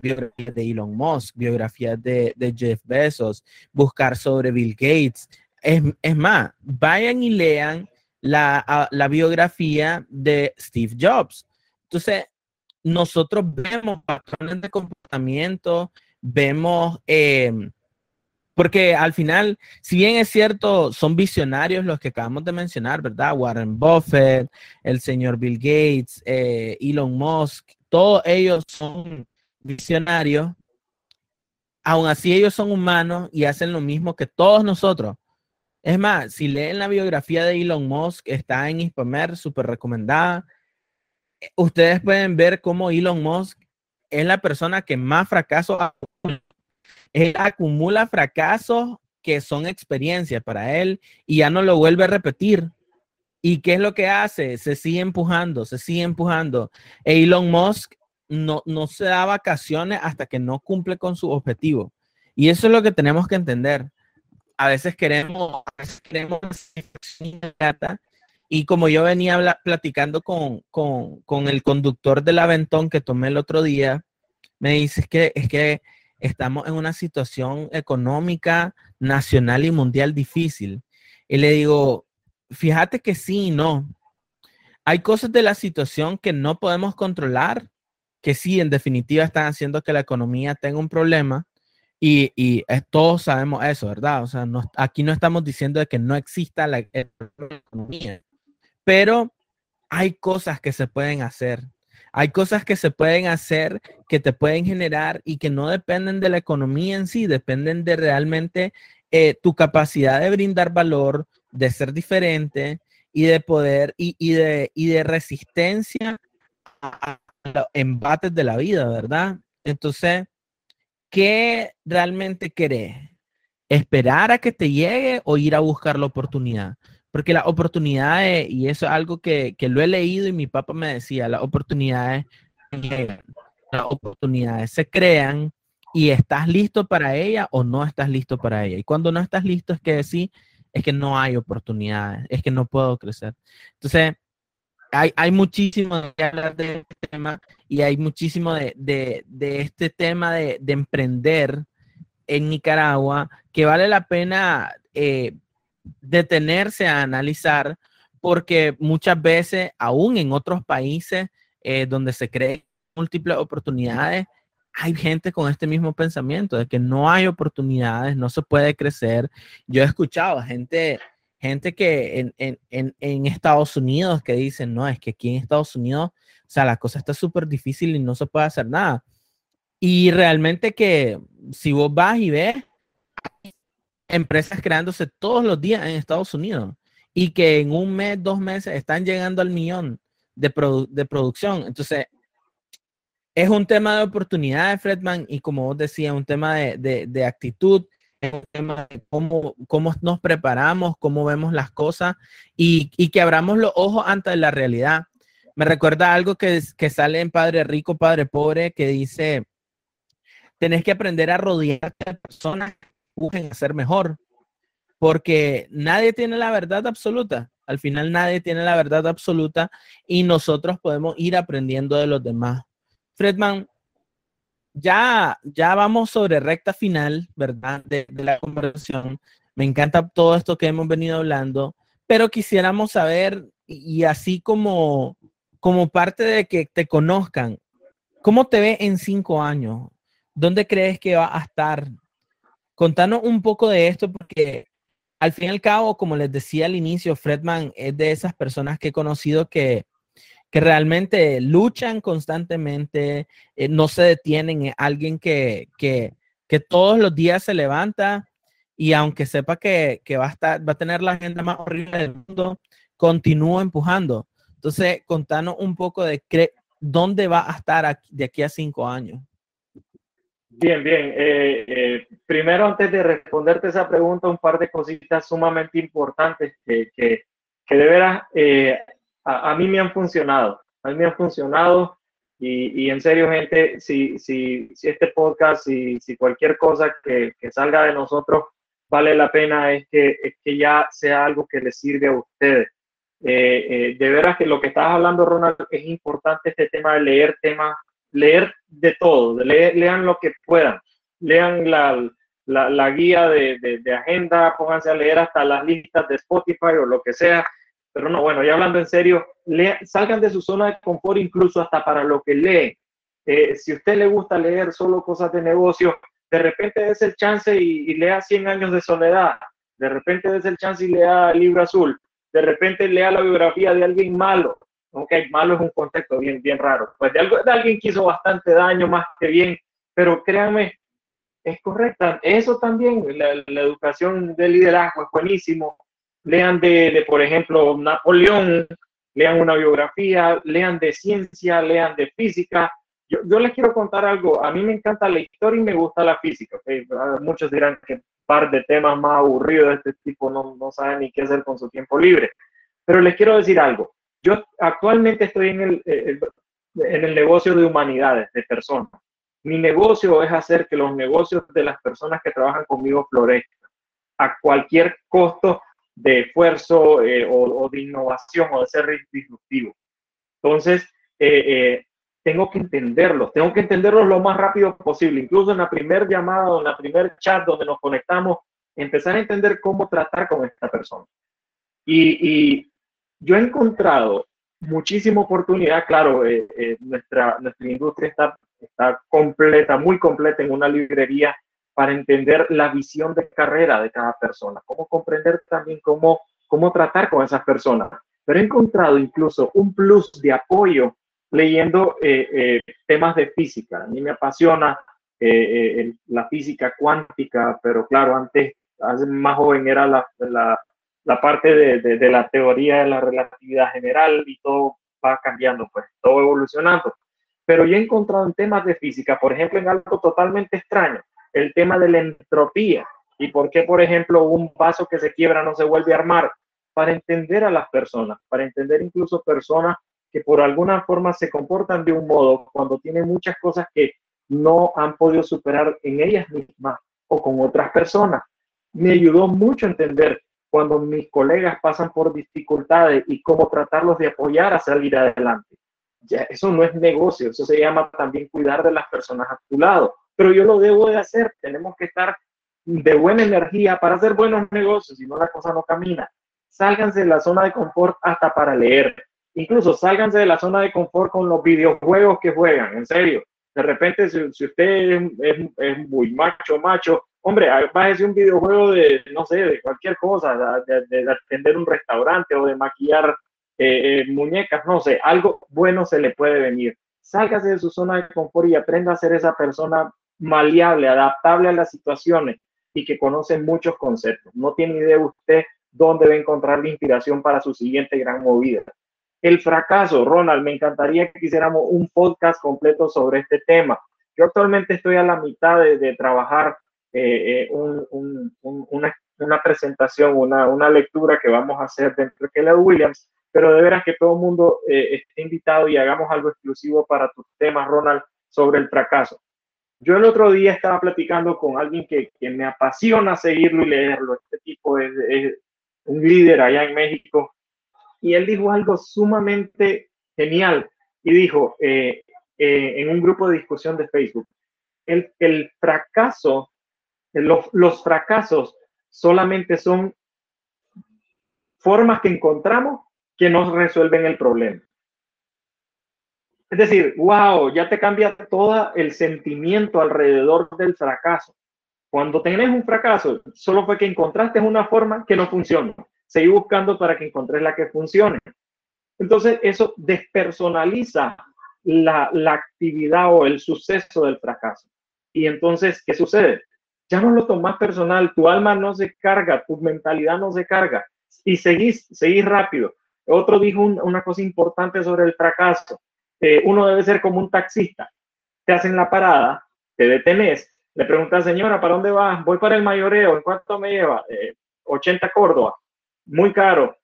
de Elon Musk, biografías de, Jeff Bezos, buscar sobre Bill Gates. Es, es más, vayan y lean la, la biografía de Steve Jobs. Entonces, nosotros vemos patrones de comportamiento, vemos, eh, porque al final, si bien es cierto, son visionarios los que acabamos de mencionar, ¿verdad? Warren Buffett, el señor Bill Gates, eh, Elon Musk, todos ellos son visionarios. Aún así, ellos son humanos y hacen lo mismo que todos nosotros. Es más, si leen la biografía de Elon Musk, está en Hispamer, súper recomendada. Ustedes pueden ver cómo Elon Musk es la persona que más fracasos acumula. Él acumula fracasos que son experiencias para él y ya no lo vuelve a repetir. ¿Y qué es lo que hace? Se sigue empujando, se sigue empujando. Elon Musk no, no se da vacaciones hasta que no cumple con su objetivo. Y eso es lo que tenemos que entender a veces queremos, queremos y como yo venía platicando con, con, con, el conductor del aventón que tomé el otro día, me dice que, es que estamos en una situación económica nacional y mundial difícil. Y le digo, fíjate que sí y no. Hay cosas de la situación que no podemos controlar, que sí, en definitiva están haciendo que la economía tenga un problema, y, y todos sabemos eso, ¿verdad? O sea, no, aquí no estamos diciendo de que no exista la economía, pero hay cosas que se pueden hacer. Hay cosas que se pueden hacer que te pueden generar y que no dependen de la economía en sí, dependen de realmente eh, tu capacidad de brindar valor, de ser diferente y de poder y, de resistencia a, a los embates de la vida, ¿verdad? Entonces, ¿qué realmente querés? ¿Esperar a que te llegue o ir a buscar la oportunidad? Porque las oportunidades, y eso es algo que, lo he leído y mi papá me decía, las oportunidades las oportunidades se crean y estás listo para ella o no estás listo para ella. Y cuando no estás listo es que decir, es que no hay oportunidades, es que no puedo crecer. Entonces, hay, hay muchísimo que hablar de este tema y hay muchísimo de, este tema de, emprender en Nicaragua que vale la pena eh, detenerse a analizar porque muchas veces, aún en otros países eh, donde se creen múltiples oportunidades, hay gente con este mismo pensamiento de que no hay oportunidades, no se puede crecer. Yo he escuchado gente gente que en, en, en, Estados Unidos que dicen, no, es que aquí en Estados Unidos, o sea, la cosa está súper difícil y no se puede hacer nada. Y realmente que si vos vas y ves, empresas creándose todos los días en Estados Unidos y que en un mes, dos meses están llegando al millón de, de producción. Entonces, es un tema de oportunidades, Fredman, y como vos decías, un tema de, de, actitud un tema cómo, cómo nos preparamos, cómo vemos las cosas y, y, que abramos los ojos ante la realidad. Me recuerda algo que, que sale en Padre Rico, Padre Pobre, que dice, tenés que aprender a rodearte de personas busquen ser mejor, porque nadie tiene la verdad absoluta. Al final nadie tiene la verdad absoluta y nosotros podemos ir aprendiendo de los demás. Fredman, ya, ya vamos sobre recta final, ¿verdad? De, la conversación. Me encanta todo esto que hemos venido hablando, pero quisiéramos saber, y, así como, como parte de que te conozcan, ¿cómo te ve en cinco años? ¿Dónde crees que va a estar? Contanos un poco de esto porque al fin y al cabo, como les decía al inicio, Fredman es de esas personas que he conocido que, que realmente luchan constantemente, eh, no se detienen, alguien que, que, que, todos los días se levanta y aunque sepa que, que, va, a estar, va a tener la agenda más horrible del mundo, continúa empujando. Entonces, contanos un poco de dónde va a estar de aquí a cinco años. Bien, bien. Eh, eh, primero, antes de responderte esa pregunta, un par de cositas sumamente importantes que, que, que de veras a, mí me han funcionado, a mí me han funcionado y, y en serio, gente, si, si, si este podcast, si, si cualquier cosa que, que, salga de nosotros vale la pena, es que, es que ya sea algo que les sirve a ustedes. Eh, eh, de veras que lo que estás hablando, Ronald, es importante este tema de leer temas, leer de todo, lean lo que puedan, lean la, la, guía de, de, agenda, pónganse a leer hasta las listas de Spotify o lo que sea, pero no, bueno, ya hablando en serio, salgan de su zona de confort incluso hasta para lo que leen. Eh, si a usted le gusta leer solo cosas de negocio, de repente des el chance y, lea 100 años de soledad, de repente des el chance y lea libro azul, de repente lea la biografía de alguien malo, ok, malo es un contexto bien, bien raro, pues de, algo, de alguien que hizo bastante daño más que bien, pero créanme, es correcta. Eso también, la, educación de liderazgo es buenísimo, lean de, por ejemplo, Napoleón, lean una biografía, lean de ciencia, lean de física. Yo, yo, les quiero contar algo. A mí me encanta la historia y me gusta la física. Muchos dirán que par de temas más aburridos de este tipo no, no saben ni qué hacer con su tiempo libre. Pero les quiero decir algo. Yo actualmente estoy en el, en el negocio de humanidades, de personas. Mi negocio es hacer que los negocios de las personas que trabajan conmigo florezcan a cualquier costo de esfuerzo eh, o, de innovación o de ser disruptivo. Entonces, eh, eh, tengo que entenderlos, tengo que entenderlos lo más rápido posible, incluso en la primer llamada en la primer chat donde nos conectamos, empezar a entender cómo tratar con esta persona. Y, yo he encontrado muchísima oportunidad, claro, nuestra, nuestra industria está, está completa, muy completa en una librería para entender la visión de carrera de cada persona, cómo comprender también cómo, cómo tratar con esas personas. Pero he encontrado incluso un plus de apoyo leyendo eh, eh, temas de física. A mí me apasiona eh, la física cuántica, pero claro, antes, más joven era la, la, la parte de, de, la teoría de la relatividad general y todo va cambiando, pues todo evolucionando. Pero yo he encontrado en temas de física, por ejemplo, en algo totalmente extraño, el tema de la entropía y por qué, por ejemplo, un vaso que se quiebra no se vuelve a armar, para entender a las personas, para entender incluso personas que por alguna forma se comportan de un modo cuando tienen muchas cosas que no han podido superar en ellas mismas o con otras personas. Me ayudó mucho a entender cuando mis colegas pasan por dificultades y cómo tratarlos de apoyar a salir adelante. Ya, eso no es negocio, eso se llama también cuidar de las personas a tu lado pero yo lo debo de hacer. Tenemos que estar de buena energía para hacer buenos negocios, si no la cosa no camina. Sálganse de la zona de confort hasta para leer. Incluso sálganse de la zona de confort con los videojuegos que juegan, en serio. De repente, si, usted es, muy macho, macho, hombre, bájese un videojuego de, no sé, de cualquier cosa, de, atender un restaurante o de maquillar eh, eh, muñecas, no sé, algo bueno se le puede venir. Sálgase de su zona de confort y aprenda a ser esa persona maleable, adaptable a las situaciones y que conoce muchos conceptos. No tiene idea usted dónde va a encontrar la inspiración para su siguiente gran movida. El fracaso, Ronald, me encantaría que hiciéramos un podcast completo sobre este tema. Yo actualmente estoy a la mitad de, trabajar eh, eh, una, presentación, una, una, lectura que vamos a hacer dentro de Keller Williams, pero de veras que todo el mundo eh, esté invitado y hagamos algo exclusivo para tus temas, Ronald, sobre el fracaso. Yo el otro día estaba platicando con alguien que, que me apasiona seguirlo y leerlo. Este tipo es, un líder allá en México. Y él dijo algo sumamente genial. Y dijo eh, en un grupo de discusión de Facebook, el, el fracaso, los, los fracasos solamente son formas que encontramos que nos resuelven el problema. Es decir, wow, ya te cambia todo el sentimiento alrededor del fracaso. Cuando tenés un fracaso, solo fue que encontraste una forma que no funciona. Seguí buscando para que encontres la que funcione. Entonces, eso despersonaliza la, la actividad o el suceso del fracaso. Y entonces, ¿qué sucede? Ya no lo tomas personal, tu alma no se carga, tu mentalidad no se carga y seguís, seguís rápido. Otro dijo una cosa importante sobre el fracaso. Eh, uno debe ser como un taxista. Te hacen la parada, te detenés, le preguntas, señora, ¿para dónde vas? Voy para el mayoreo, ¿en cuánto me lleva? 80 eh, Córdoba, muy caro.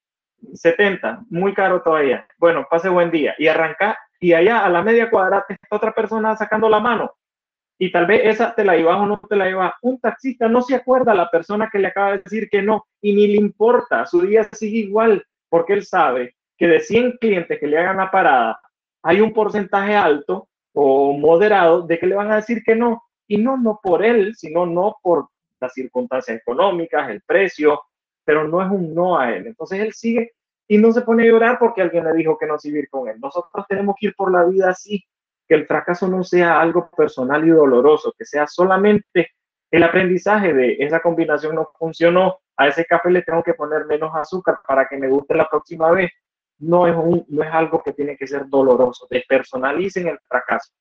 70, muy caro todavía. Bueno, pase buen día. Y arranca, y allá a la media cuadra otra persona sacando la mano. Y tal vez esa te la llevas o no te la llevas. Un taxista no se acuerda a la persona que le acaba de decir que no y ni le importa. Su día sigue igual porque él sabe que de 100 clientes que le hagan la parada, hay un porcentaje alto o moderado de que le van a decir que no. Y no, no por él, sino no por las circunstancias económicas, el precio, pero no es un no a él. Entonces él sigue y no se pone a llorar porque alguien le dijo que no seguir con él. Nosotros tenemos que ir por la vida así, que el fracaso no sea algo personal y doloroso, que sea solamente el aprendizaje de esa combinación no funcionó, a ese café le tengo que poner menos azúcar para que me guste la próxima vez. No es, un, no es algo que tiene que ser doloroso, despersonalicen el fracaso.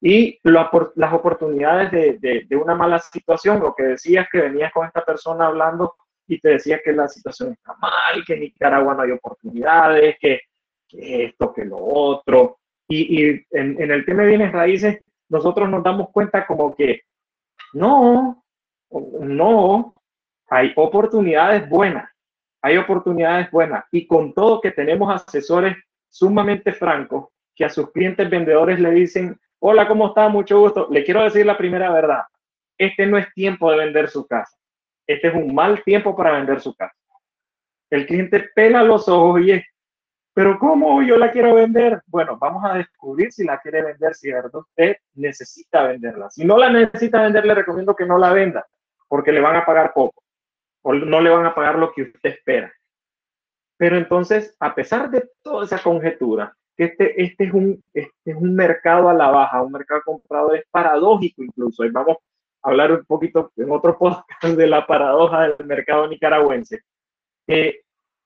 Y las oportunidades de, una mala situación, lo que decías que venías con esta persona hablando y te decía que la situación está mal, que en Nicaragua no hay oportunidades, que, esto, que lo otro. Y, en, en, el tema de bienes raíces, nosotros nos damos cuenta como que no, no, hay oportunidades buenas, hay oportunidades buenas. Y con todo que tenemos asesores sumamente francos que a sus clientes vendedores le dicen, hola, ¿cómo está? Mucho gusto. Le quiero decir la primera verdad. Este no es tiempo de vender su casa este es un mal tiempo para vender su casa. El cliente pela los ojos y es, pero ¿cómo yo la quiero vender? Bueno, vamos a descubrir si la quiere vender, ¿cierto? Usted necesita venderla. Si no la necesita vender, le recomiendo que no la venda, porque le van a pagar poco o no le van a pagar lo que usted espera. Pero entonces, a pesar de toda esa conjetura, que este, este, es un, este es un mercado a la baja, un mercado comprado es paradójico incluso, y vamos hablar un poquito en otro podcast de la paradoja del mercado nicaragüense. Eh,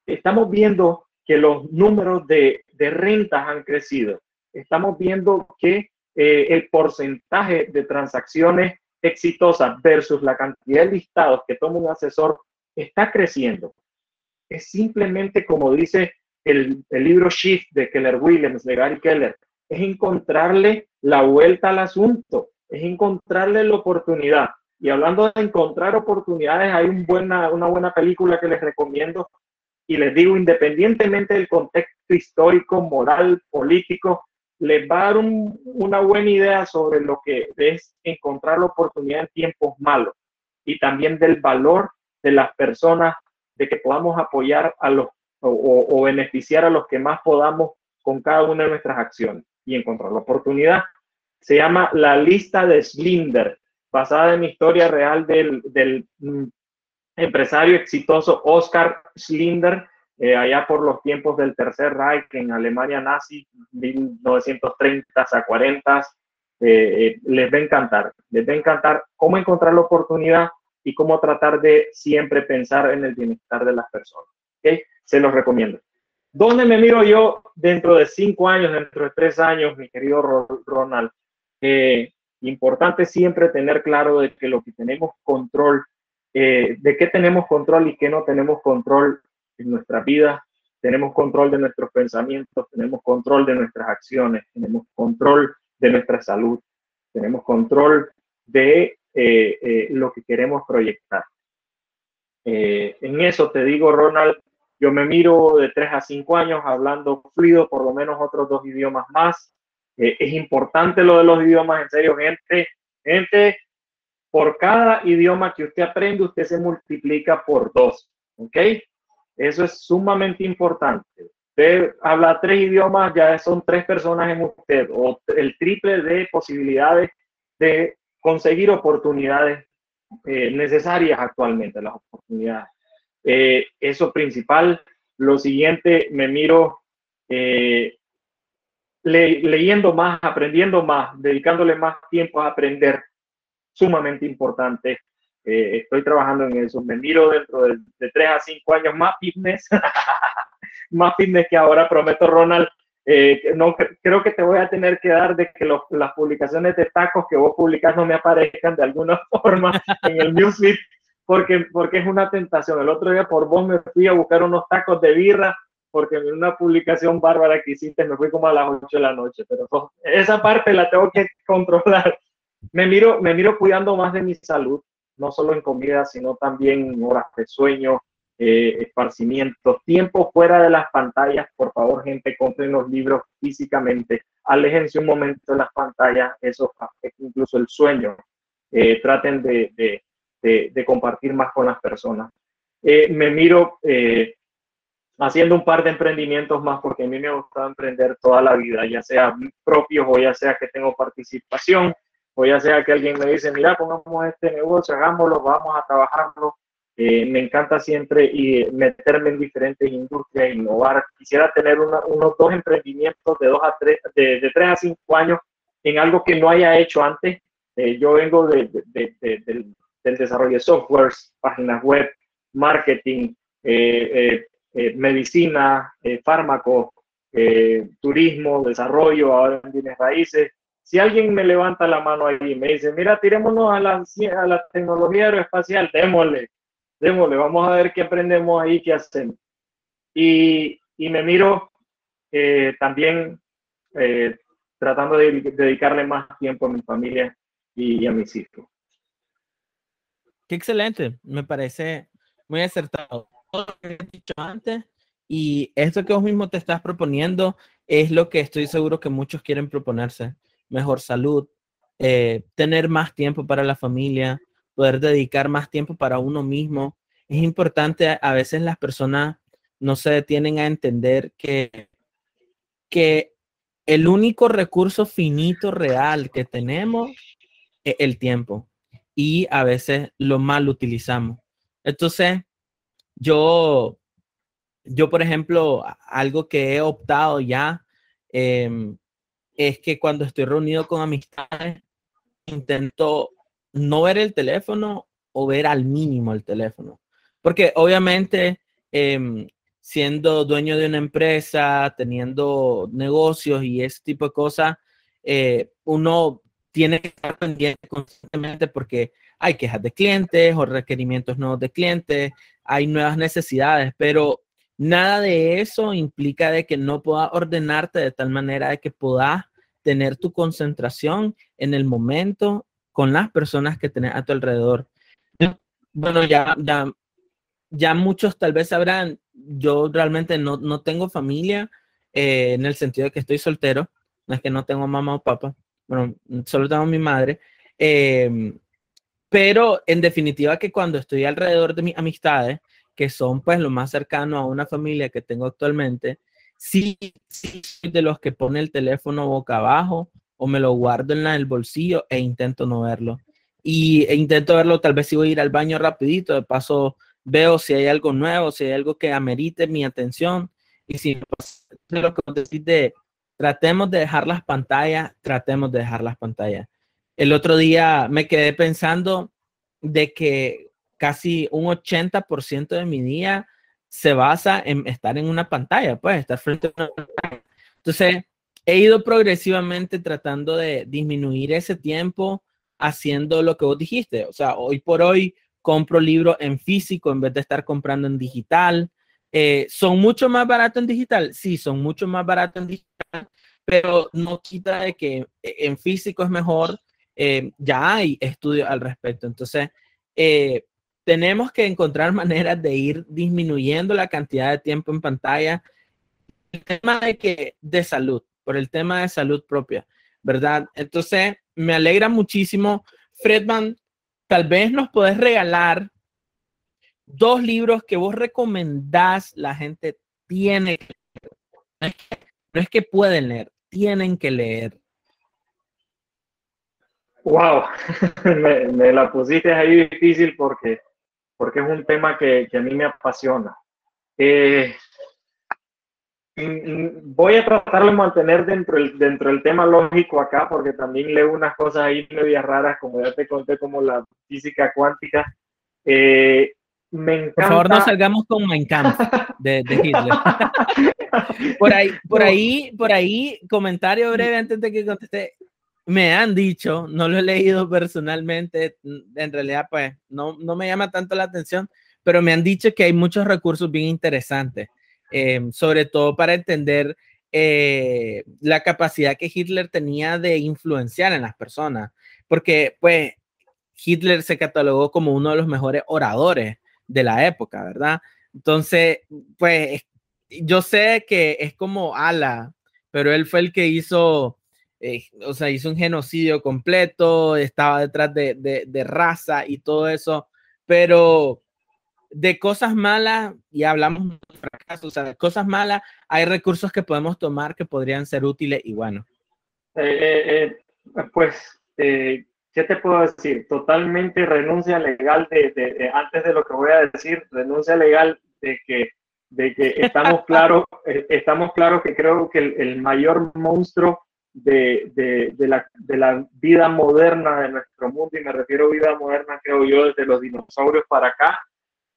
estamos viendo que los números de, de, rentas han crecido. Estamos viendo que eh, el porcentaje de transacciones exitosas versus la cantidad de listados que toma un asesor está creciendo. Es simplemente como dice el, el libro Shift de Keller Williams, de Gary Keller, es encontrarle la vuelta al asunto es encontrarle la oportunidad. Y hablando de encontrar oportunidades, hay un buena, una buena película que les recomiendo y les digo, independientemente del contexto histórico, moral, político, les va a dar una buena idea sobre lo que es encontrar la oportunidad en tiempos malos y también del valor de las personas, de que podamos apoyar a los o, beneficiar a los que más podamos con cada una de nuestras acciones y encontrar la oportunidad. Se llama La lista de Slinder, basada en historia real del, mm, empresario exitoso Oscar Schlinder, eh, allá por los tiempos del Tercer Reich en Alemania nazi, 1930 a 40. Eh, eh, les va a encantar, les va a encantar cómo encontrar la oportunidad y cómo tratar de siempre pensar en el bienestar de las personas. ¿okay? Se los recomiendo. ¿Dónde me miro yo dentro de cinco años, dentro de tres años, mi querido Ronald? Eh, importante siempre tener claro de que lo que tenemos control, eh, de qué tenemos control y qué no tenemos control en nuestra vida. Tenemos control de nuestros pensamientos, tenemos control de nuestras acciones, tenemos control de nuestra salud, tenemos control de eh, lo que queremos proyectar. en eso te digo, Ronald, yo me miro de 3 a 5 años hablando fluido por lo menos otros dos idiomas más. Eh, es importante lo de los idiomas, en serio, gente, gente, por cada idioma que usted aprende, usted se multiplica por dos, ¿ok? Eso es sumamente importante. Usted habla tres idiomas, ya son tres personas en usted, o el triple de posibilidades de conseguir oportunidades eh, necesarias actualmente, las oportunidades. Eh, eso principal. Lo siguiente, me miro leyendo más, aprendiendo más, dedicándole más tiempo a aprender, sumamente importante. Eh, estoy trabajando en eso. Me miro dentro de, de 3 a 5 años más fitness, más fitness que ahora, prometo, Ronald. Eh, no, creo que te voy a tener que dar de que las publicaciones de tacos que vos publicas no me aparezcan de alguna forma en el newsfeed, porque, porque es una tentación. El otro día por vos me fui a buscar unos tacos de birra porque en una publicación bárbara que hiciste me fui como a las 8 de la noche, pero esa parte la tengo que controlar. Me miro, me miro cuidando más de mi salud, no solo en comida, sino también en horas de sueño, eh, esparcimiento, tiempo fuera de las pantallas, por favor, gente, compren los libros físicamente, aléjense un momento de las pantallas, eso afecta incluso el sueño, eh, traten de, de, de, compartir más con las personas. Eh, me miro haciendo un par de emprendimientos más porque a mí me ha gustado emprender toda la vida, ya sea propios o ya sea que tengo participación o ya sea que alguien me dice, mira, pongamos este negocio, hagámoslo, vamos a trabajarlo eh, me encanta siempre y meterme en diferentes industrias, innovar. Quisiera tener unos dos emprendimientos de dos a tres, de, tres a cinco años en algo que no haya hecho antes. Eh, yo vengo de, del, desarrollo de softwares, páginas web, marketing, eh, medicina, fármacos, turismo, desarrollo, ahora en bienes raíces. Si alguien me levanta la mano ahí y me dice, mira, tirémonos a la, tecnología aeroespacial, démosle démosle, vamos a ver qué aprendemos ahí, qué hacemos. Y, y me miro eh, también eh, tratando de dedicarle más tiempo a mi familia y, a mis hijos. Qué excelente, me parece muy acertado. Lo que he dicho antes y esto que vos mismo te estás proponiendo es lo que estoy seguro que muchos quieren proponerse. Mejor salud, eh, tener más tiempo para la familia, poder dedicar más tiempo para uno mismo. Es importante, a veces las personas no se detienen a entender que, que el único recurso finito real que tenemos es el tiempo y a veces lo mal utilizamos. Entonces, yo, yo por ejemplo, algo que he optado ya em, es que cuando estoy reunido con amistades, intento no ver el teléfono o ver al mínimo el teléfono. Porque obviamente, em, siendo dueño de una empresa, teniendo negocios y ese tipo de cosas, eh, uno tiene que estar pendiente constantemente porque hay quejas de clientes o requerimientos nuevos de clientes, hay nuevas necesidades, pero nada de eso implica de que no pueda ordenarte de tal manera de que puedas tener tu concentración en el momento con las personas que tenés a tu alrededor. Bueno, ya, ya, muchos tal vez sabrán, yo realmente no, no tengo familia eh, en el sentido de que estoy soltero, no es que no tengo mamá o papá, bueno, solo tengo mi madre, em, pero en definitiva que cuando estoy alrededor de mis amistades, que son pues lo más cercano a una familia que tengo actualmente, sí, de los que pone el teléfono boca abajo o me lo guardo en el bolsillo e intento no verlo. Y e intento verlo, tal vez si voy a ir al baño rapidito, de paso veo si hay algo nuevo, si hay algo que amerite mi atención. Y si lo que decís de tratemos de dejar las pantallas, tratemos de dejar las pantallas. El otro día me quedé pensando de que casi un 80% de mi día se basa en estar en una pantalla, pues estar frente a una pantalla. Entonces, he ido progresivamente tratando de disminuir ese tiempo haciendo lo que vos dijiste. O sea, hoy por hoy compro libros en físico en vez de estar comprando en digital. Eh, ¿Son mucho más baratos en digital? Sí, son mucho más baratos en digital, pero no quita de que en físico es mejor. Eh, ya hay estudios al respecto. Entonces, eh, tenemos que encontrar maneras de ir disminuyendo la cantidad de tiempo en pantalla. El tema de que de salud por el tema de salud propia, ¿verdad? Entonces, me alegra muchísimo. Fredman, tal vez nos podés regalar dos libros que vos recomendás, la gente tiene que leer. No es que pueden leer, tienen que leer. Wow, me, la pusiste ahí difícil porque, porque es un tema que, que a mí me apasiona. Eh, voy a tratar de mantener dentro del, dentro del tema lógico acá, porque también leo unas cosas ahí medias raras, como ya te conté, como la física cuántica. Eh, me encanta... Por favor, no salgamos con Mein Kampf de, de Hitler. por ahí, por ahí, por ahí, comentario breve antes de que conteste. Me han dicho, no lo he leído personalmente, en realidad, pues, no, no me llama tanto la atención, pero me han dicho que hay muchos recursos bien interesantes Em, sobre todo para entender eh, la capacidad que Hitler tenía de influenciar en las personas, porque pues Hitler se catalogó como uno de los mejores oradores de la época, ¿verdad? Entonces, pues yo sé que es como Ala, pero él fue el que hizo, eh, o sea, hizo un genocidio completo, estaba detrás de, de, raza y todo eso, pero de cosas malas, y hablamos de fracasos, o sea, de cosas malas, hay recursos que podemos tomar que podrían ser útiles y bueno. Eh, eh, pues, ¿qué te puedo decir? Totalmente renuncia legal de, antes de lo que voy a decir, renuncia legal de que de que estamos claros, eh, estamos claros que creo que el, mayor monstruo de, de, la, de, la, vida moderna de nuestro mundo, y me refiero a vida moderna, creo yo, desde los dinosaurios para acá,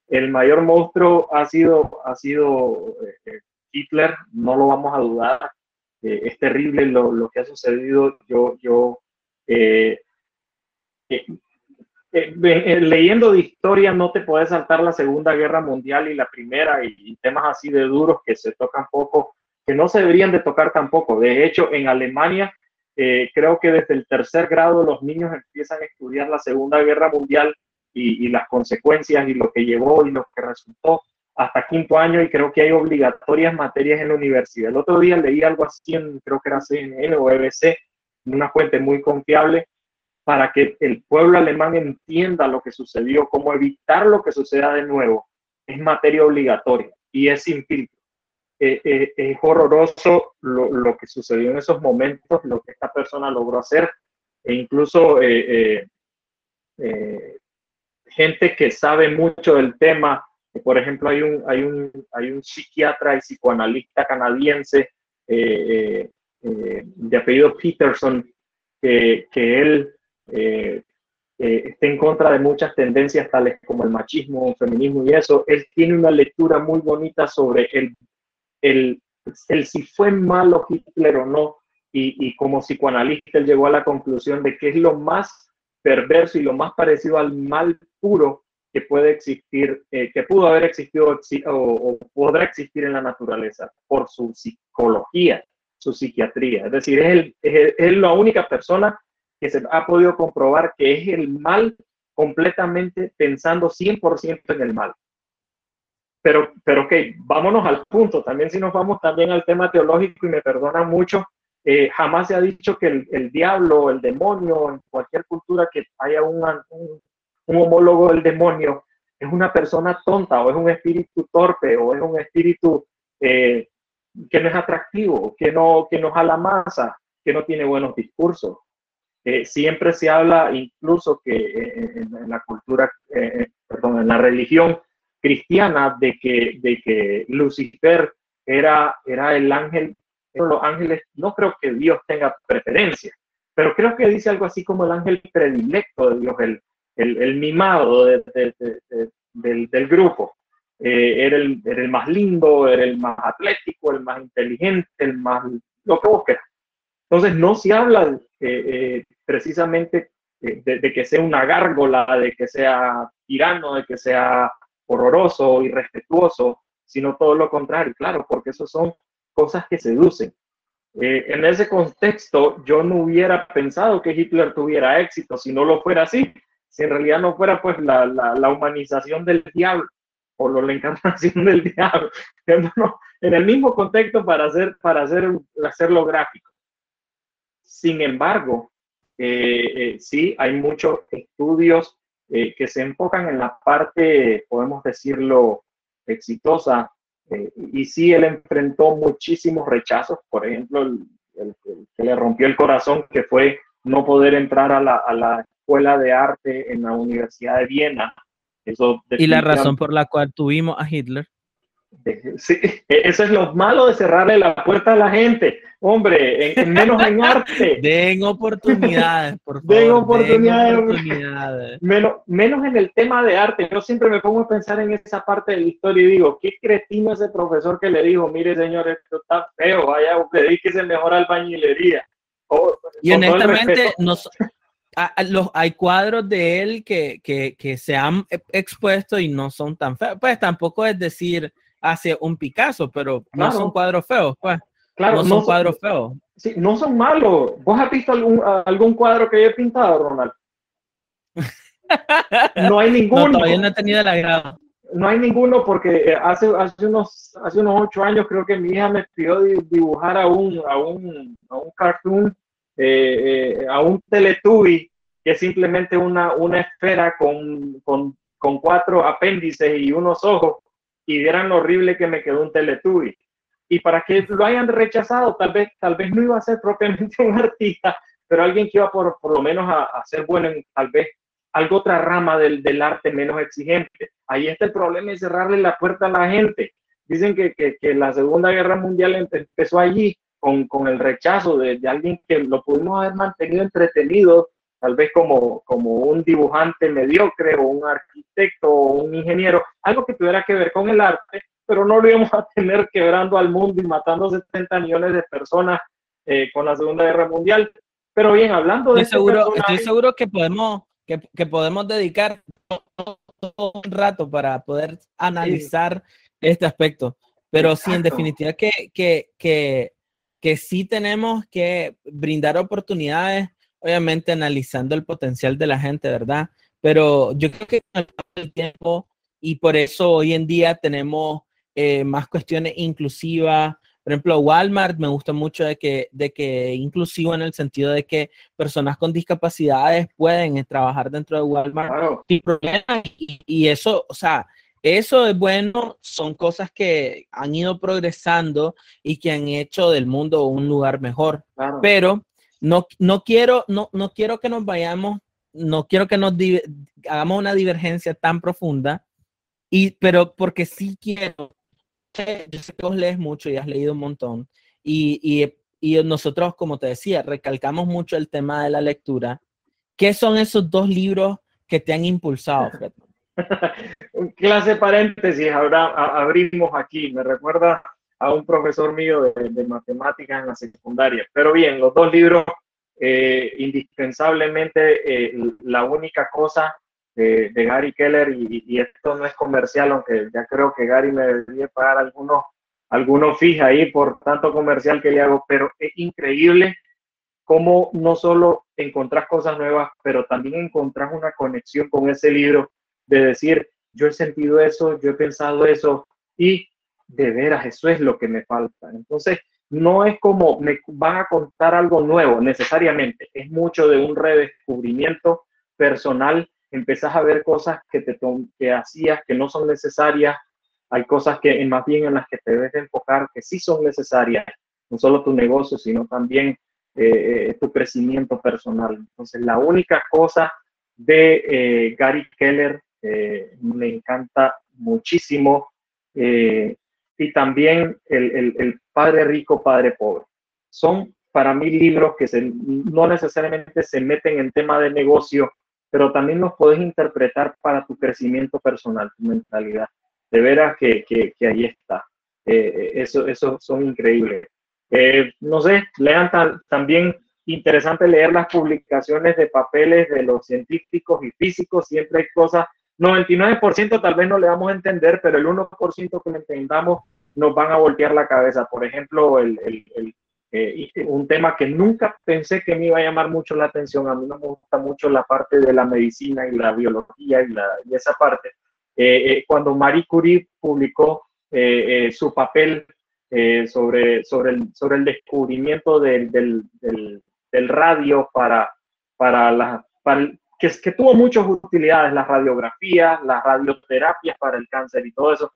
el mayor monstruo ha sido, ha sido eh, Hitler, no lo vamos a dudar. Eh, es terrible lo, lo, que ha sucedido. Yo, yo eh, leyendo de historia no te puedes saltar la Segunda Guerra Mundial y la Primera y, temas así de duros que se tocan poco, que no se deberían de tocar tampoco. De hecho, en Alemania, eh, creo que desde el tercer grado los niños empiezan a estudiar la Segunda Guerra Mundial y, las consecuencias y lo que llevó y lo que resultó hasta quinto año y creo que hay obligatorias materias en la universidad. El otro día leí algo así en, creo que era CNN o BBC, una fuente muy confiable, para que el pueblo alemán entienda lo que sucedió, cómo evitar lo que suceda de nuevo, es materia obligatoria y es sin. Eh, eh, es horroroso lo, que sucedió en esos momentos, lo que esta persona logró hacer, e incluso eh, gente que sabe mucho del tema, por ejemplo, hay un, hay un, hay un psiquiatra y psicoanalista canadiense de apellido Peterson, que, que él eh, eh, esté en contra de muchas tendencias tales como el machismo, el feminismo y eso, él tiene una lectura muy bonita sobre el, el, el si fue malo Hitler o no, y, y, como psicoanalista él llegó a la conclusión de que es lo más perverso y lo más parecido al mal puro que puede existir, eh, que pudo haber existido o, podrá existir en la naturaleza por su psicología, su psiquiatría. Es decir, es, es, es la única persona que se ha podido comprobar que es el mal completamente pensando 100% en el mal. Pero, pero ok, vámonos al punto. También si nos vamos también al tema teológico y me perdonan mucho, eh, jamás se ha dicho que el, el, diablo, el demonio, en cualquier cultura que haya un, un, homólogo del demonio, es una persona tonta o es un espíritu torpe o es un espíritu eh, que no es atractivo, que no, que no jala masa, que no tiene buenos discursos. Eh, siempre se habla incluso que eh, en, la cultura, eh, perdón, en la religión cristiana de que, de que Lucifer era, era el ángel, los ángeles, no creo que Dios tenga preferencia, pero creo que dice algo así como el ángel predilecto de Dios, el, el, mimado del, del, grupo. era, el, era, el, más lindo, era el más atlético, el más inteligente, el más, lo que vos. Entonces no se habla eh, precisamente de, que sea una gárgola, de que sea tirano, de que sea horroroso, irrespetuoso, sino todo lo contrario, claro, porque eso son cosas que seducen. Eh, en ese contexto, yo no hubiera pensado que Hitler tuviera éxito si no lo fuera así, si en realidad no fuera pues la, humanización del diablo o la encarnación del diablo, en el mismo contexto para hacer, para hacer, hacerlo gráfico. Sin embargo, eh, sí, hay muchos estudios eh, que se enfocan en la parte, podemos decirlo, exitosa. Eh, y sí, él enfrentó muchísimos rechazos, por ejemplo, el, que le rompió el corazón, que fue no poder entrar a la, a la escuela de arte en la Universidad de Viena. Eso y la razón por la cual tuvimos a Hitler. Sí, eso es lo malo de cerrarle la puerta a la gente. Hombre, en, menos en arte. Den oportunidades, por favor. Den oportunidades. Menos, menos en el tema de arte. Yo siempre me pongo a pensar en esa parte de la historia y digo, qué cretino ese profesor que le dijo, mire señor, esto está feo, vaya, se mejor albañilería. Oh, y honestamente, nos, los, hay cuadros de él que, que, que, se han expuesto y no son tan feos. Pues tampoco es decir, hacia un Picasso, pero no son cuadros feos, pues. Claro, no son cuadros feos. Sí, no son malos. ¿Vos has visto algún, algún cuadro que haya pintado, Ronald? no hay ninguno. todavía no he tenido la grado. no hay ninguno porque hace, hace, unos, hace unos ocho años creo que mi hija me pidió dibujar a un, a un, a un cartoon, eh, eh, a un teletubby, que es simplemente una, una esfera con, con, con, cuatro apéndices y unos ojos, y vieran lo horrible que me quedó un teletubby. Y para que lo hayan rechazado, tal vez, tal vez no iba a ser propiamente un artista, pero alguien que iba por, por lo menos a, a ser bueno en tal vez algo otra rama del, del, arte menos exigente. Ahí está el problema de cerrarle la puerta a la gente. Dicen que, que, que la Segunda Guerra Mundial empezó allí con, con el rechazo de, de, alguien que lo pudimos haber mantenido entretenido, tal vez como, como un dibujante mediocre o un arquitecto o un ingeniero, algo que tuviera que ver con el arte, pero no lo íbamos a tener quebrando al mundo y matando 70 millones de personas eh, con la Segunda Guerra Mundial. Pero bien, hablando de... Estoy, seguro, estoy seguro que podemos que, que podemos dedicar un rato para poder analizar sí. este aspecto. Pero Exacto. sí, en definitiva, que, que, que, que sí tenemos que brindar oportunidades, obviamente analizando el potencial de la gente, ¿verdad? Pero yo creo que con el tiempo y por eso hoy en día tenemos eh, más cuestiones inclusivas, por ejemplo, Walmart me gusta mucho de que, de que inclusivo en el sentido de que personas con discapacidades pueden trabajar dentro de Walmart claro. sin problemas y, y, eso, o sea, eso es bueno, son cosas que han ido progresando y que han hecho del mundo un lugar mejor. Claro. Pero no, no, quiero, no, no quiero que nos vayamos, no quiero que nos hagamos una divergencia tan profunda, y, pero porque sí quiero yo sé que vos lees mucho y has leído un montón, y, y, y, nosotros, como te decía, recalcamos mucho el tema de la lectura. ¿Qué son esos dos libros que te han impulsado, Fred? Clase paréntesis, ahora abrimos aquí. Me recuerda a un profesor mío de, de matemáticas en la secundaria. Pero bien, los dos libros, eh, indispensablemente, eh, la única cosa de, Gary Keller y, y, esto no es comercial, aunque ya creo que Gary me debería pagar algunos, algunos fija ahí por tanto comercial que le hago, pero es increíble cómo no solo encontrás cosas nuevas, pero también encontrás una conexión con ese libro de decir, yo he sentido eso, yo he pensado eso y de veras, eso es lo que me falta. Entonces, no es como me van a contar algo nuevo necesariamente, es mucho de un redescubrimiento personal empezás a ver cosas que, te que hacías que no son necesarias, hay cosas que más bien en las que te debes enfocar que sí son necesarias, no solo tu negocio, sino también eh, eh, tu crecimiento personal. Entonces, la única cosa de eh, Gary Keller me encanta muchísimo y también el, el, el, Padre Rico, Padre Pobre. Son para mí libros que se, no necesariamente se meten en tema de negocio, pero también los puedes interpretar para tu crecimiento personal, tu mentalidad. De veras que, que, que ahí está. Eh, eso, eso son increíbles. Eh, no sé, lean también interesante leer las publicaciones de papeles de los científicos y físicos, siempre hay cosas, 99% tal vez no le vamos a entender, pero el 1% que le entendamos nos van a voltear la cabeza. Por ejemplo, el, el, el eh, un tema que nunca pensé que me iba a llamar mucho la atención. A mí no me gusta mucho la parte de la medicina y la biología y, la, y esa parte. Eh, eh, cuando Marie Curie publicó eh, eh, su papel eh, sobre, sobre, el, sobre el descubrimiento del, del, del, del radio para, para, la, para que, que tuvo muchas utilidades, las radiografías, las radioterapias para el cáncer y todo eso.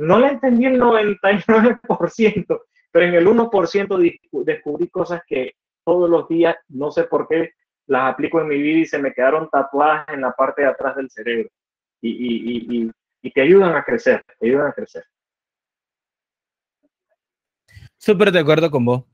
no la entendí el 99%, pero en el 1% descubrí cosas que todos los días, no sé por qué, las aplico en mi vida y se me quedaron tatuadas en la parte de atrás del cerebro. Y, y, y, y te ayudan a crecer, te ayudan a crecer. Súper de acuerdo con vos.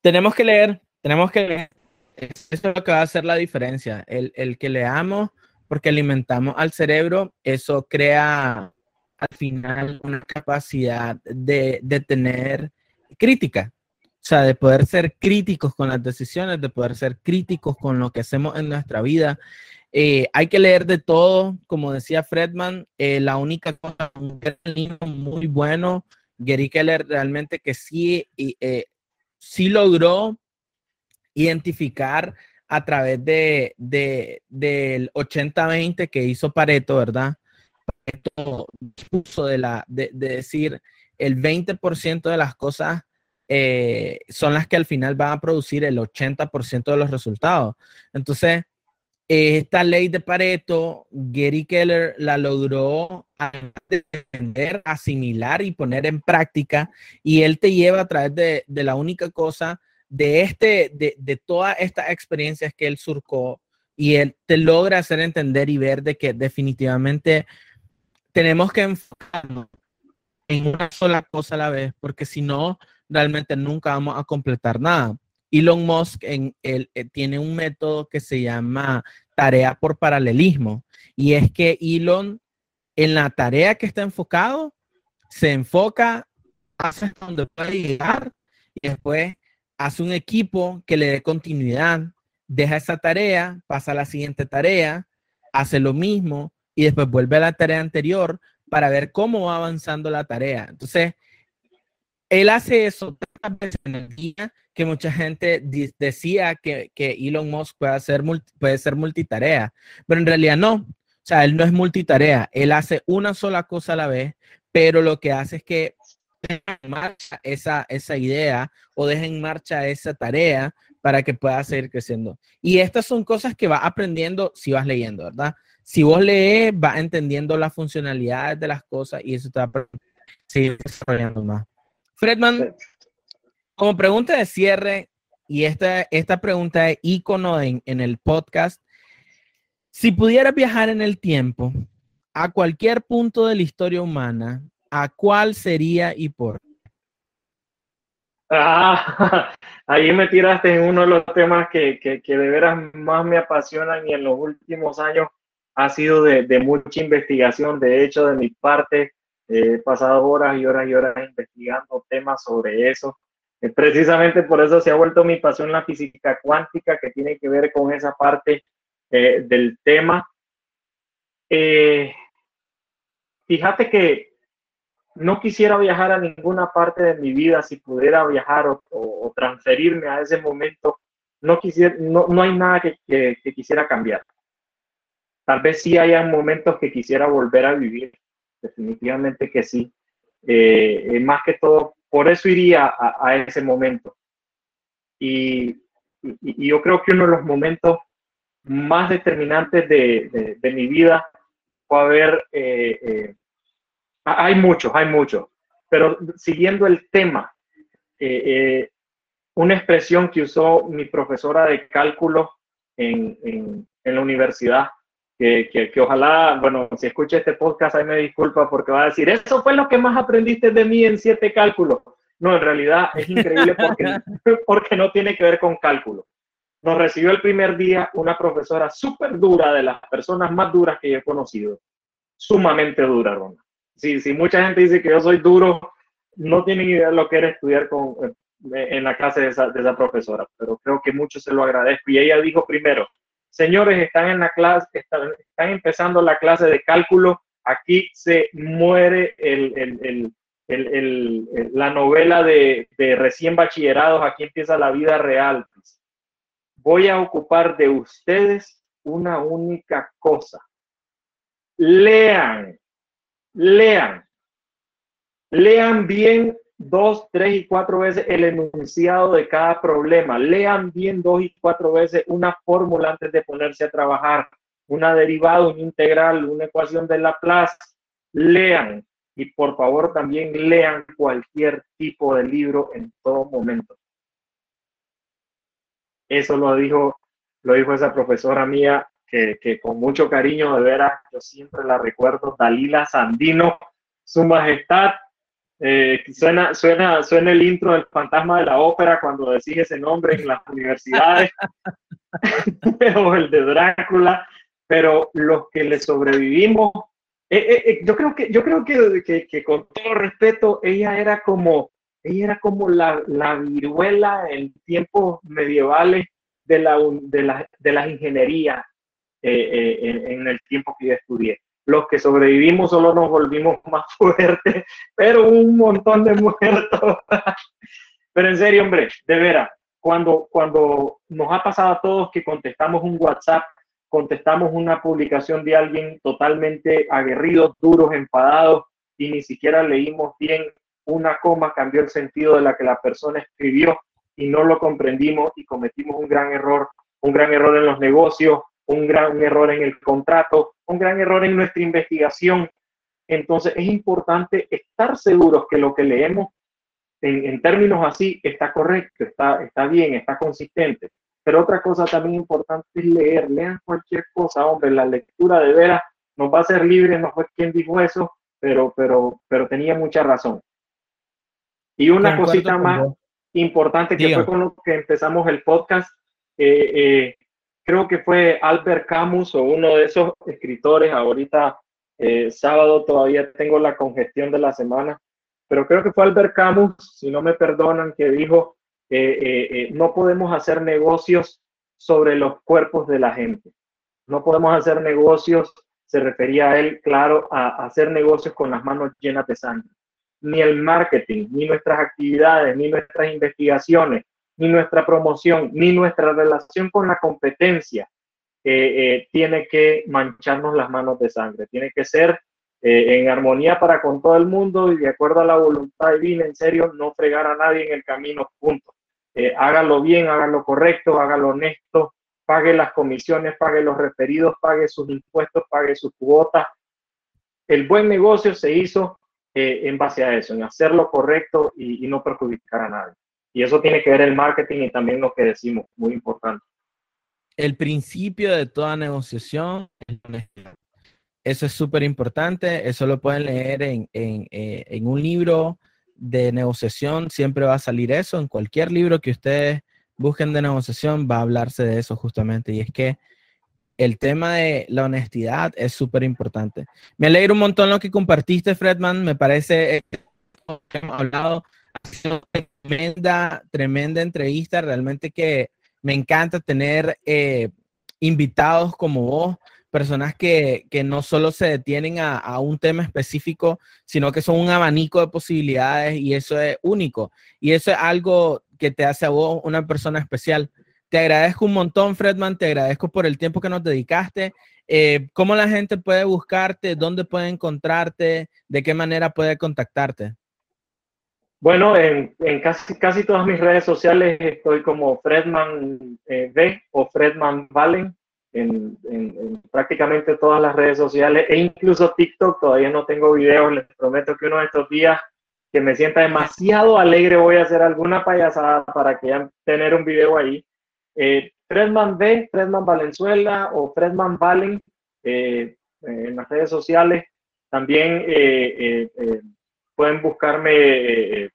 Tenemos que leer, tenemos que leer. Eso es lo que va a hacer la diferencia. El, el que leamos, porque alimentamos al cerebro, eso crea al final una capacidad de, de tener crítica, o sea, de poder ser críticos con las decisiones, de poder ser críticos con lo que hacemos en nuestra vida. Eh, hay que leer de todo, como decía Fredman, eh, la única cosa, un muy bueno, Gary Keller realmente que sí, eh, sí logró identificar a través de, de del 80-20 que hizo Pareto, ¿verdad? esto discurso de, la, de, decir el 20% de las cosas eh, son las que al final van a producir el 80% de los resultados. Entonces, esta ley de Pareto, Gary Keller la logró entender, asimilar y poner en práctica, y él te lleva a través de, la única cosa de, este, de, de todas estas experiencias que él surcó, y él te logra hacer entender y ver de que definitivamente tenemos que enfocarnos en una sola cosa a la vez, porque si no, realmente nunca vamos a completar nada. Elon Musk eh, tiene un método que se llama tarea por paralelismo. Y es que Elon, en la tarea que está enfocado, se enfoca, hace donde puede llegar y después hace un equipo que le dé continuidad, deja esa tarea, pasa a la siguiente tarea, hace lo mismo y después vuelve a la tarea anterior para ver cómo va avanzando la tarea. Entonces, él hace eso tantas veces en el día que mucha gente decía que, Elon Musk puede, hacer puede ser multitarea, pero en realidad no. O sea, él no es multitarea, él hace una sola cosa a la vez, pero lo que hace es que deja en marcha esa, esa idea o deja en marcha esa tarea para que pueda seguir creciendo. Y estas son cosas que vas aprendiendo si vas leyendo, ¿verdad? Si vos lees, vas entendiendo las funcionalidades de las cosas y eso te va a seguir desarrollando más. Fredman, como pregunta de cierre, y esta, esta pregunta es icono en, en el podcast, si pudieras viajar en el tiempo a cualquier punto de la historia humana, ¿a cuál sería y por Ah, ahí me tiraste en uno de los temas que, que, que, de veras más me apasionan y en los últimos años ha sido de, de mucha investigación. De hecho, de mi parte, he pasado horas y horas y horas investigando temas sobre eso. Eh, precisamente por eso se ha vuelto mi pasión la física cuántica, que tiene que ver con esa parte eh, del tema. Eh, fíjate que no quisiera viajar a ninguna parte de mi vida si pudiera viajar o, transferirme a ese momento. No, quisiera, no, no hay nada que, que, quisiera cambiar. Tal vez sí haya momentos que quisiera volver a vivir, definitivamente que sí. Eh, eh, más que todo, por eso iría a, ese momento. Y, yo creo que uno de los momentos más determinantes de, mi vida fue haber, eh, hay muchos, hay muchos, pero siguiendo el tema, una expresión que usó mi profesora de cálculo en la universidad que, que, ojalá, bueno, si escucha este podcast, ahí me disculpa porque va a decir, eso fue lo que más aprendiste de mí en siete cálculos. No, en realidad es increíble porque, porque no tiene que ver con cálculo. Nos recibió el primer día una profesora súper dura, de las personas más duras que yo he conocido. Sumamente dura, Ronda. Si, si mucha gente dice que yo soy duro, no tienen idea de lo que era estudiar con, eh, en la clase de esa profesora, pero creo que mucho se lo agradezco. Y ella dijo primero, Señores, están en la clase, están, empezando la clase de cálculo. Aquí se muere la novela de, recién bachillerados. Aquí empieza la vida real. Voy a ocupar de ustedes una única cosa. Lean, lean, lean bien dos, tres y cuatro veces el enunciado de cada problema. Lean bien dos y cuatro veces una fórmula antes de ponerse a trabajar, una derivada, un integral, una ecuación de Laplace. Lean y por favor también lean cualquier tipo de libro en todo momento. Eso lo dijo, lo dijo esa profesora mía que, que con mucho cariño de veras, yo siempre la recuerdo, Dalila Sandino, su majestad, eh, suena, suena, suena el intro del fantasma de la ópera cuando decís ese nombre en las universidades, o el de Drácula, pero los que le sobrevivimos, eh, eh, yo creo que, yo creo que, que, con todo respeto, ella era como, ella era como la, la viruela en tiempos medievales de, la, de, la, de las ingenierías en, en el tiempo que yo estudié los que sobrevivimos solo nos volvimos más fuertes, pero un montón de muertos. pero en serio, hombre, de veras, cuando, cuando nos ha pasado a todos que contestamos un WhatsApp contestamos una publicación de alguien totalmente aguerrido, duros, enfadados y ni siquiera leímos bien una coma, cambió el sentido de la que la persona escribió y no lo comprendimos y cometimos un gran error, un gran error en los negocios, un gran error en el contrato, un gran error en nuestra investigación. Entonces es importante estar seguros que lo que leemos en, términos así está correcto, está, está bien, está consistente. Pero otra cosa también importante es leer, lean cualquier cosa, hombre, la lectura de veras nos va a ser libre, no fue quien dijo eso, pero, pero, pero tenía mucha razón. Y una cosita más importante que fue con lo que empezamos el podcast, eh, eh, creo que fue Albert Camus o uno de esos escritores, ahorita eh, sábado todavía tengo la congestión de la semana, pero creo que fue Albert Camus, si no me perdonan, que dijo, eh, eh, no podemos hacer negocios sobre los cuerpos de la gente. No podemos hacer negocios, se refería a él, claro, a, hacer negocios con las manos llenas de sangre. Ni el marketing, ni nuestras actividades, ni nuestras investigaciones, ni nuestra promoción, ni nuestra relación con la competencia eh, tiene que mancharnos las manos de sangre. Tiene que ser en armonía para con todo el mundo y de acuerdo a la voluntad divina, en serio, no fregar a nadie en el camino, punto. Eh, hágalo bien, hágalo correcto, hágalo honesto, pague las comisiones, pague los referidos, pague sus impuestos, pague sus cuotas. El buen negocio se hizo eh, en base a eso, en hacer lo correcto y, no perjudicar a nadie. Y eso tiene que ver el marketing y también lo que decimos, muy importante. El principio de toda negociación es Eso es súper importante. Eso lo pueden leer en, en, eh, en un libro de negociación siempre va a salir eso. En cualquier libro que ustedes busquen de negociación va a hablarse de eso justamente. Y es que el tema de la honestidad es súper importante. Me alegra un montón lo que compartiste, Fredman. Me parece que hemos hablado. Tremenda, tremenda entrevista. Realmente que me encanta tener eh, invitados como vos personas que, no solo se detienen a, un tema específico, sino que son un abanico de posibilidades y eso es único. Y eso es algo que te hace a vos una persona especial. Te agradezco un montón, Fredman, te agradezco por el tiempo que nos dedicaste. Eh, ¿Cómo la gente puede buscarte? ¿Dónde puede encontrarte? ¿De qué manera puede contactarte? Bueno, en, casi, casi todas mis redes sociales estoy como Fredman eh, V o Fredman Valen en, prácticamente todas las redes sociales e incluso TikTok. Todavía no tengo videos, les prometo que uno de estos días que me sienta demasiado alegre voy a hacer alguna payasada para que ya tener un video ahí. Eh, Fredman B, Fredman Valenzuela o Fredman Valen eh, en las redes sociales. También eh, eh, pueden buscarme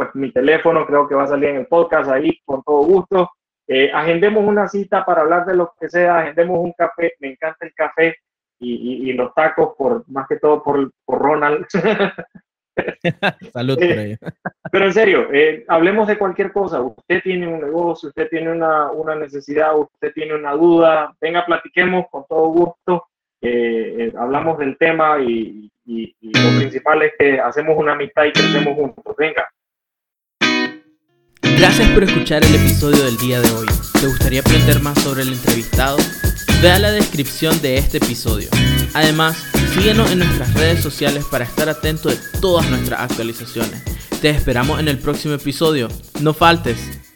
pues mi teléfono, creo que va a salir en el podcast ahí con todo gusto. Eh, agendemos una cita para hablar de lo que sea, agendemos un café, me encanta el café y, los tacos, por más que todo por, por Ronald. Salud por eh, ello. pero en serio, eh, hablemos de cualquier cosa. Usted tiene un negocio, usted tiene una, una necesidad, usted tiene una duda, venga, platiquemos con todo gusto. Hablamos del tema y, lo principal es que hacemos una amistad y crecemos juntos. Venga. Gracias por escuchar el episodio del día de hoy. ¿Te gustaría aprender más sobre el entrevistado? Vea la descripción de este episodio. Además, síguenos en nuestras redes sociales para estar atento de todas nuestras actualizaciones. Te esperamos en el próximo episodio. No faltes.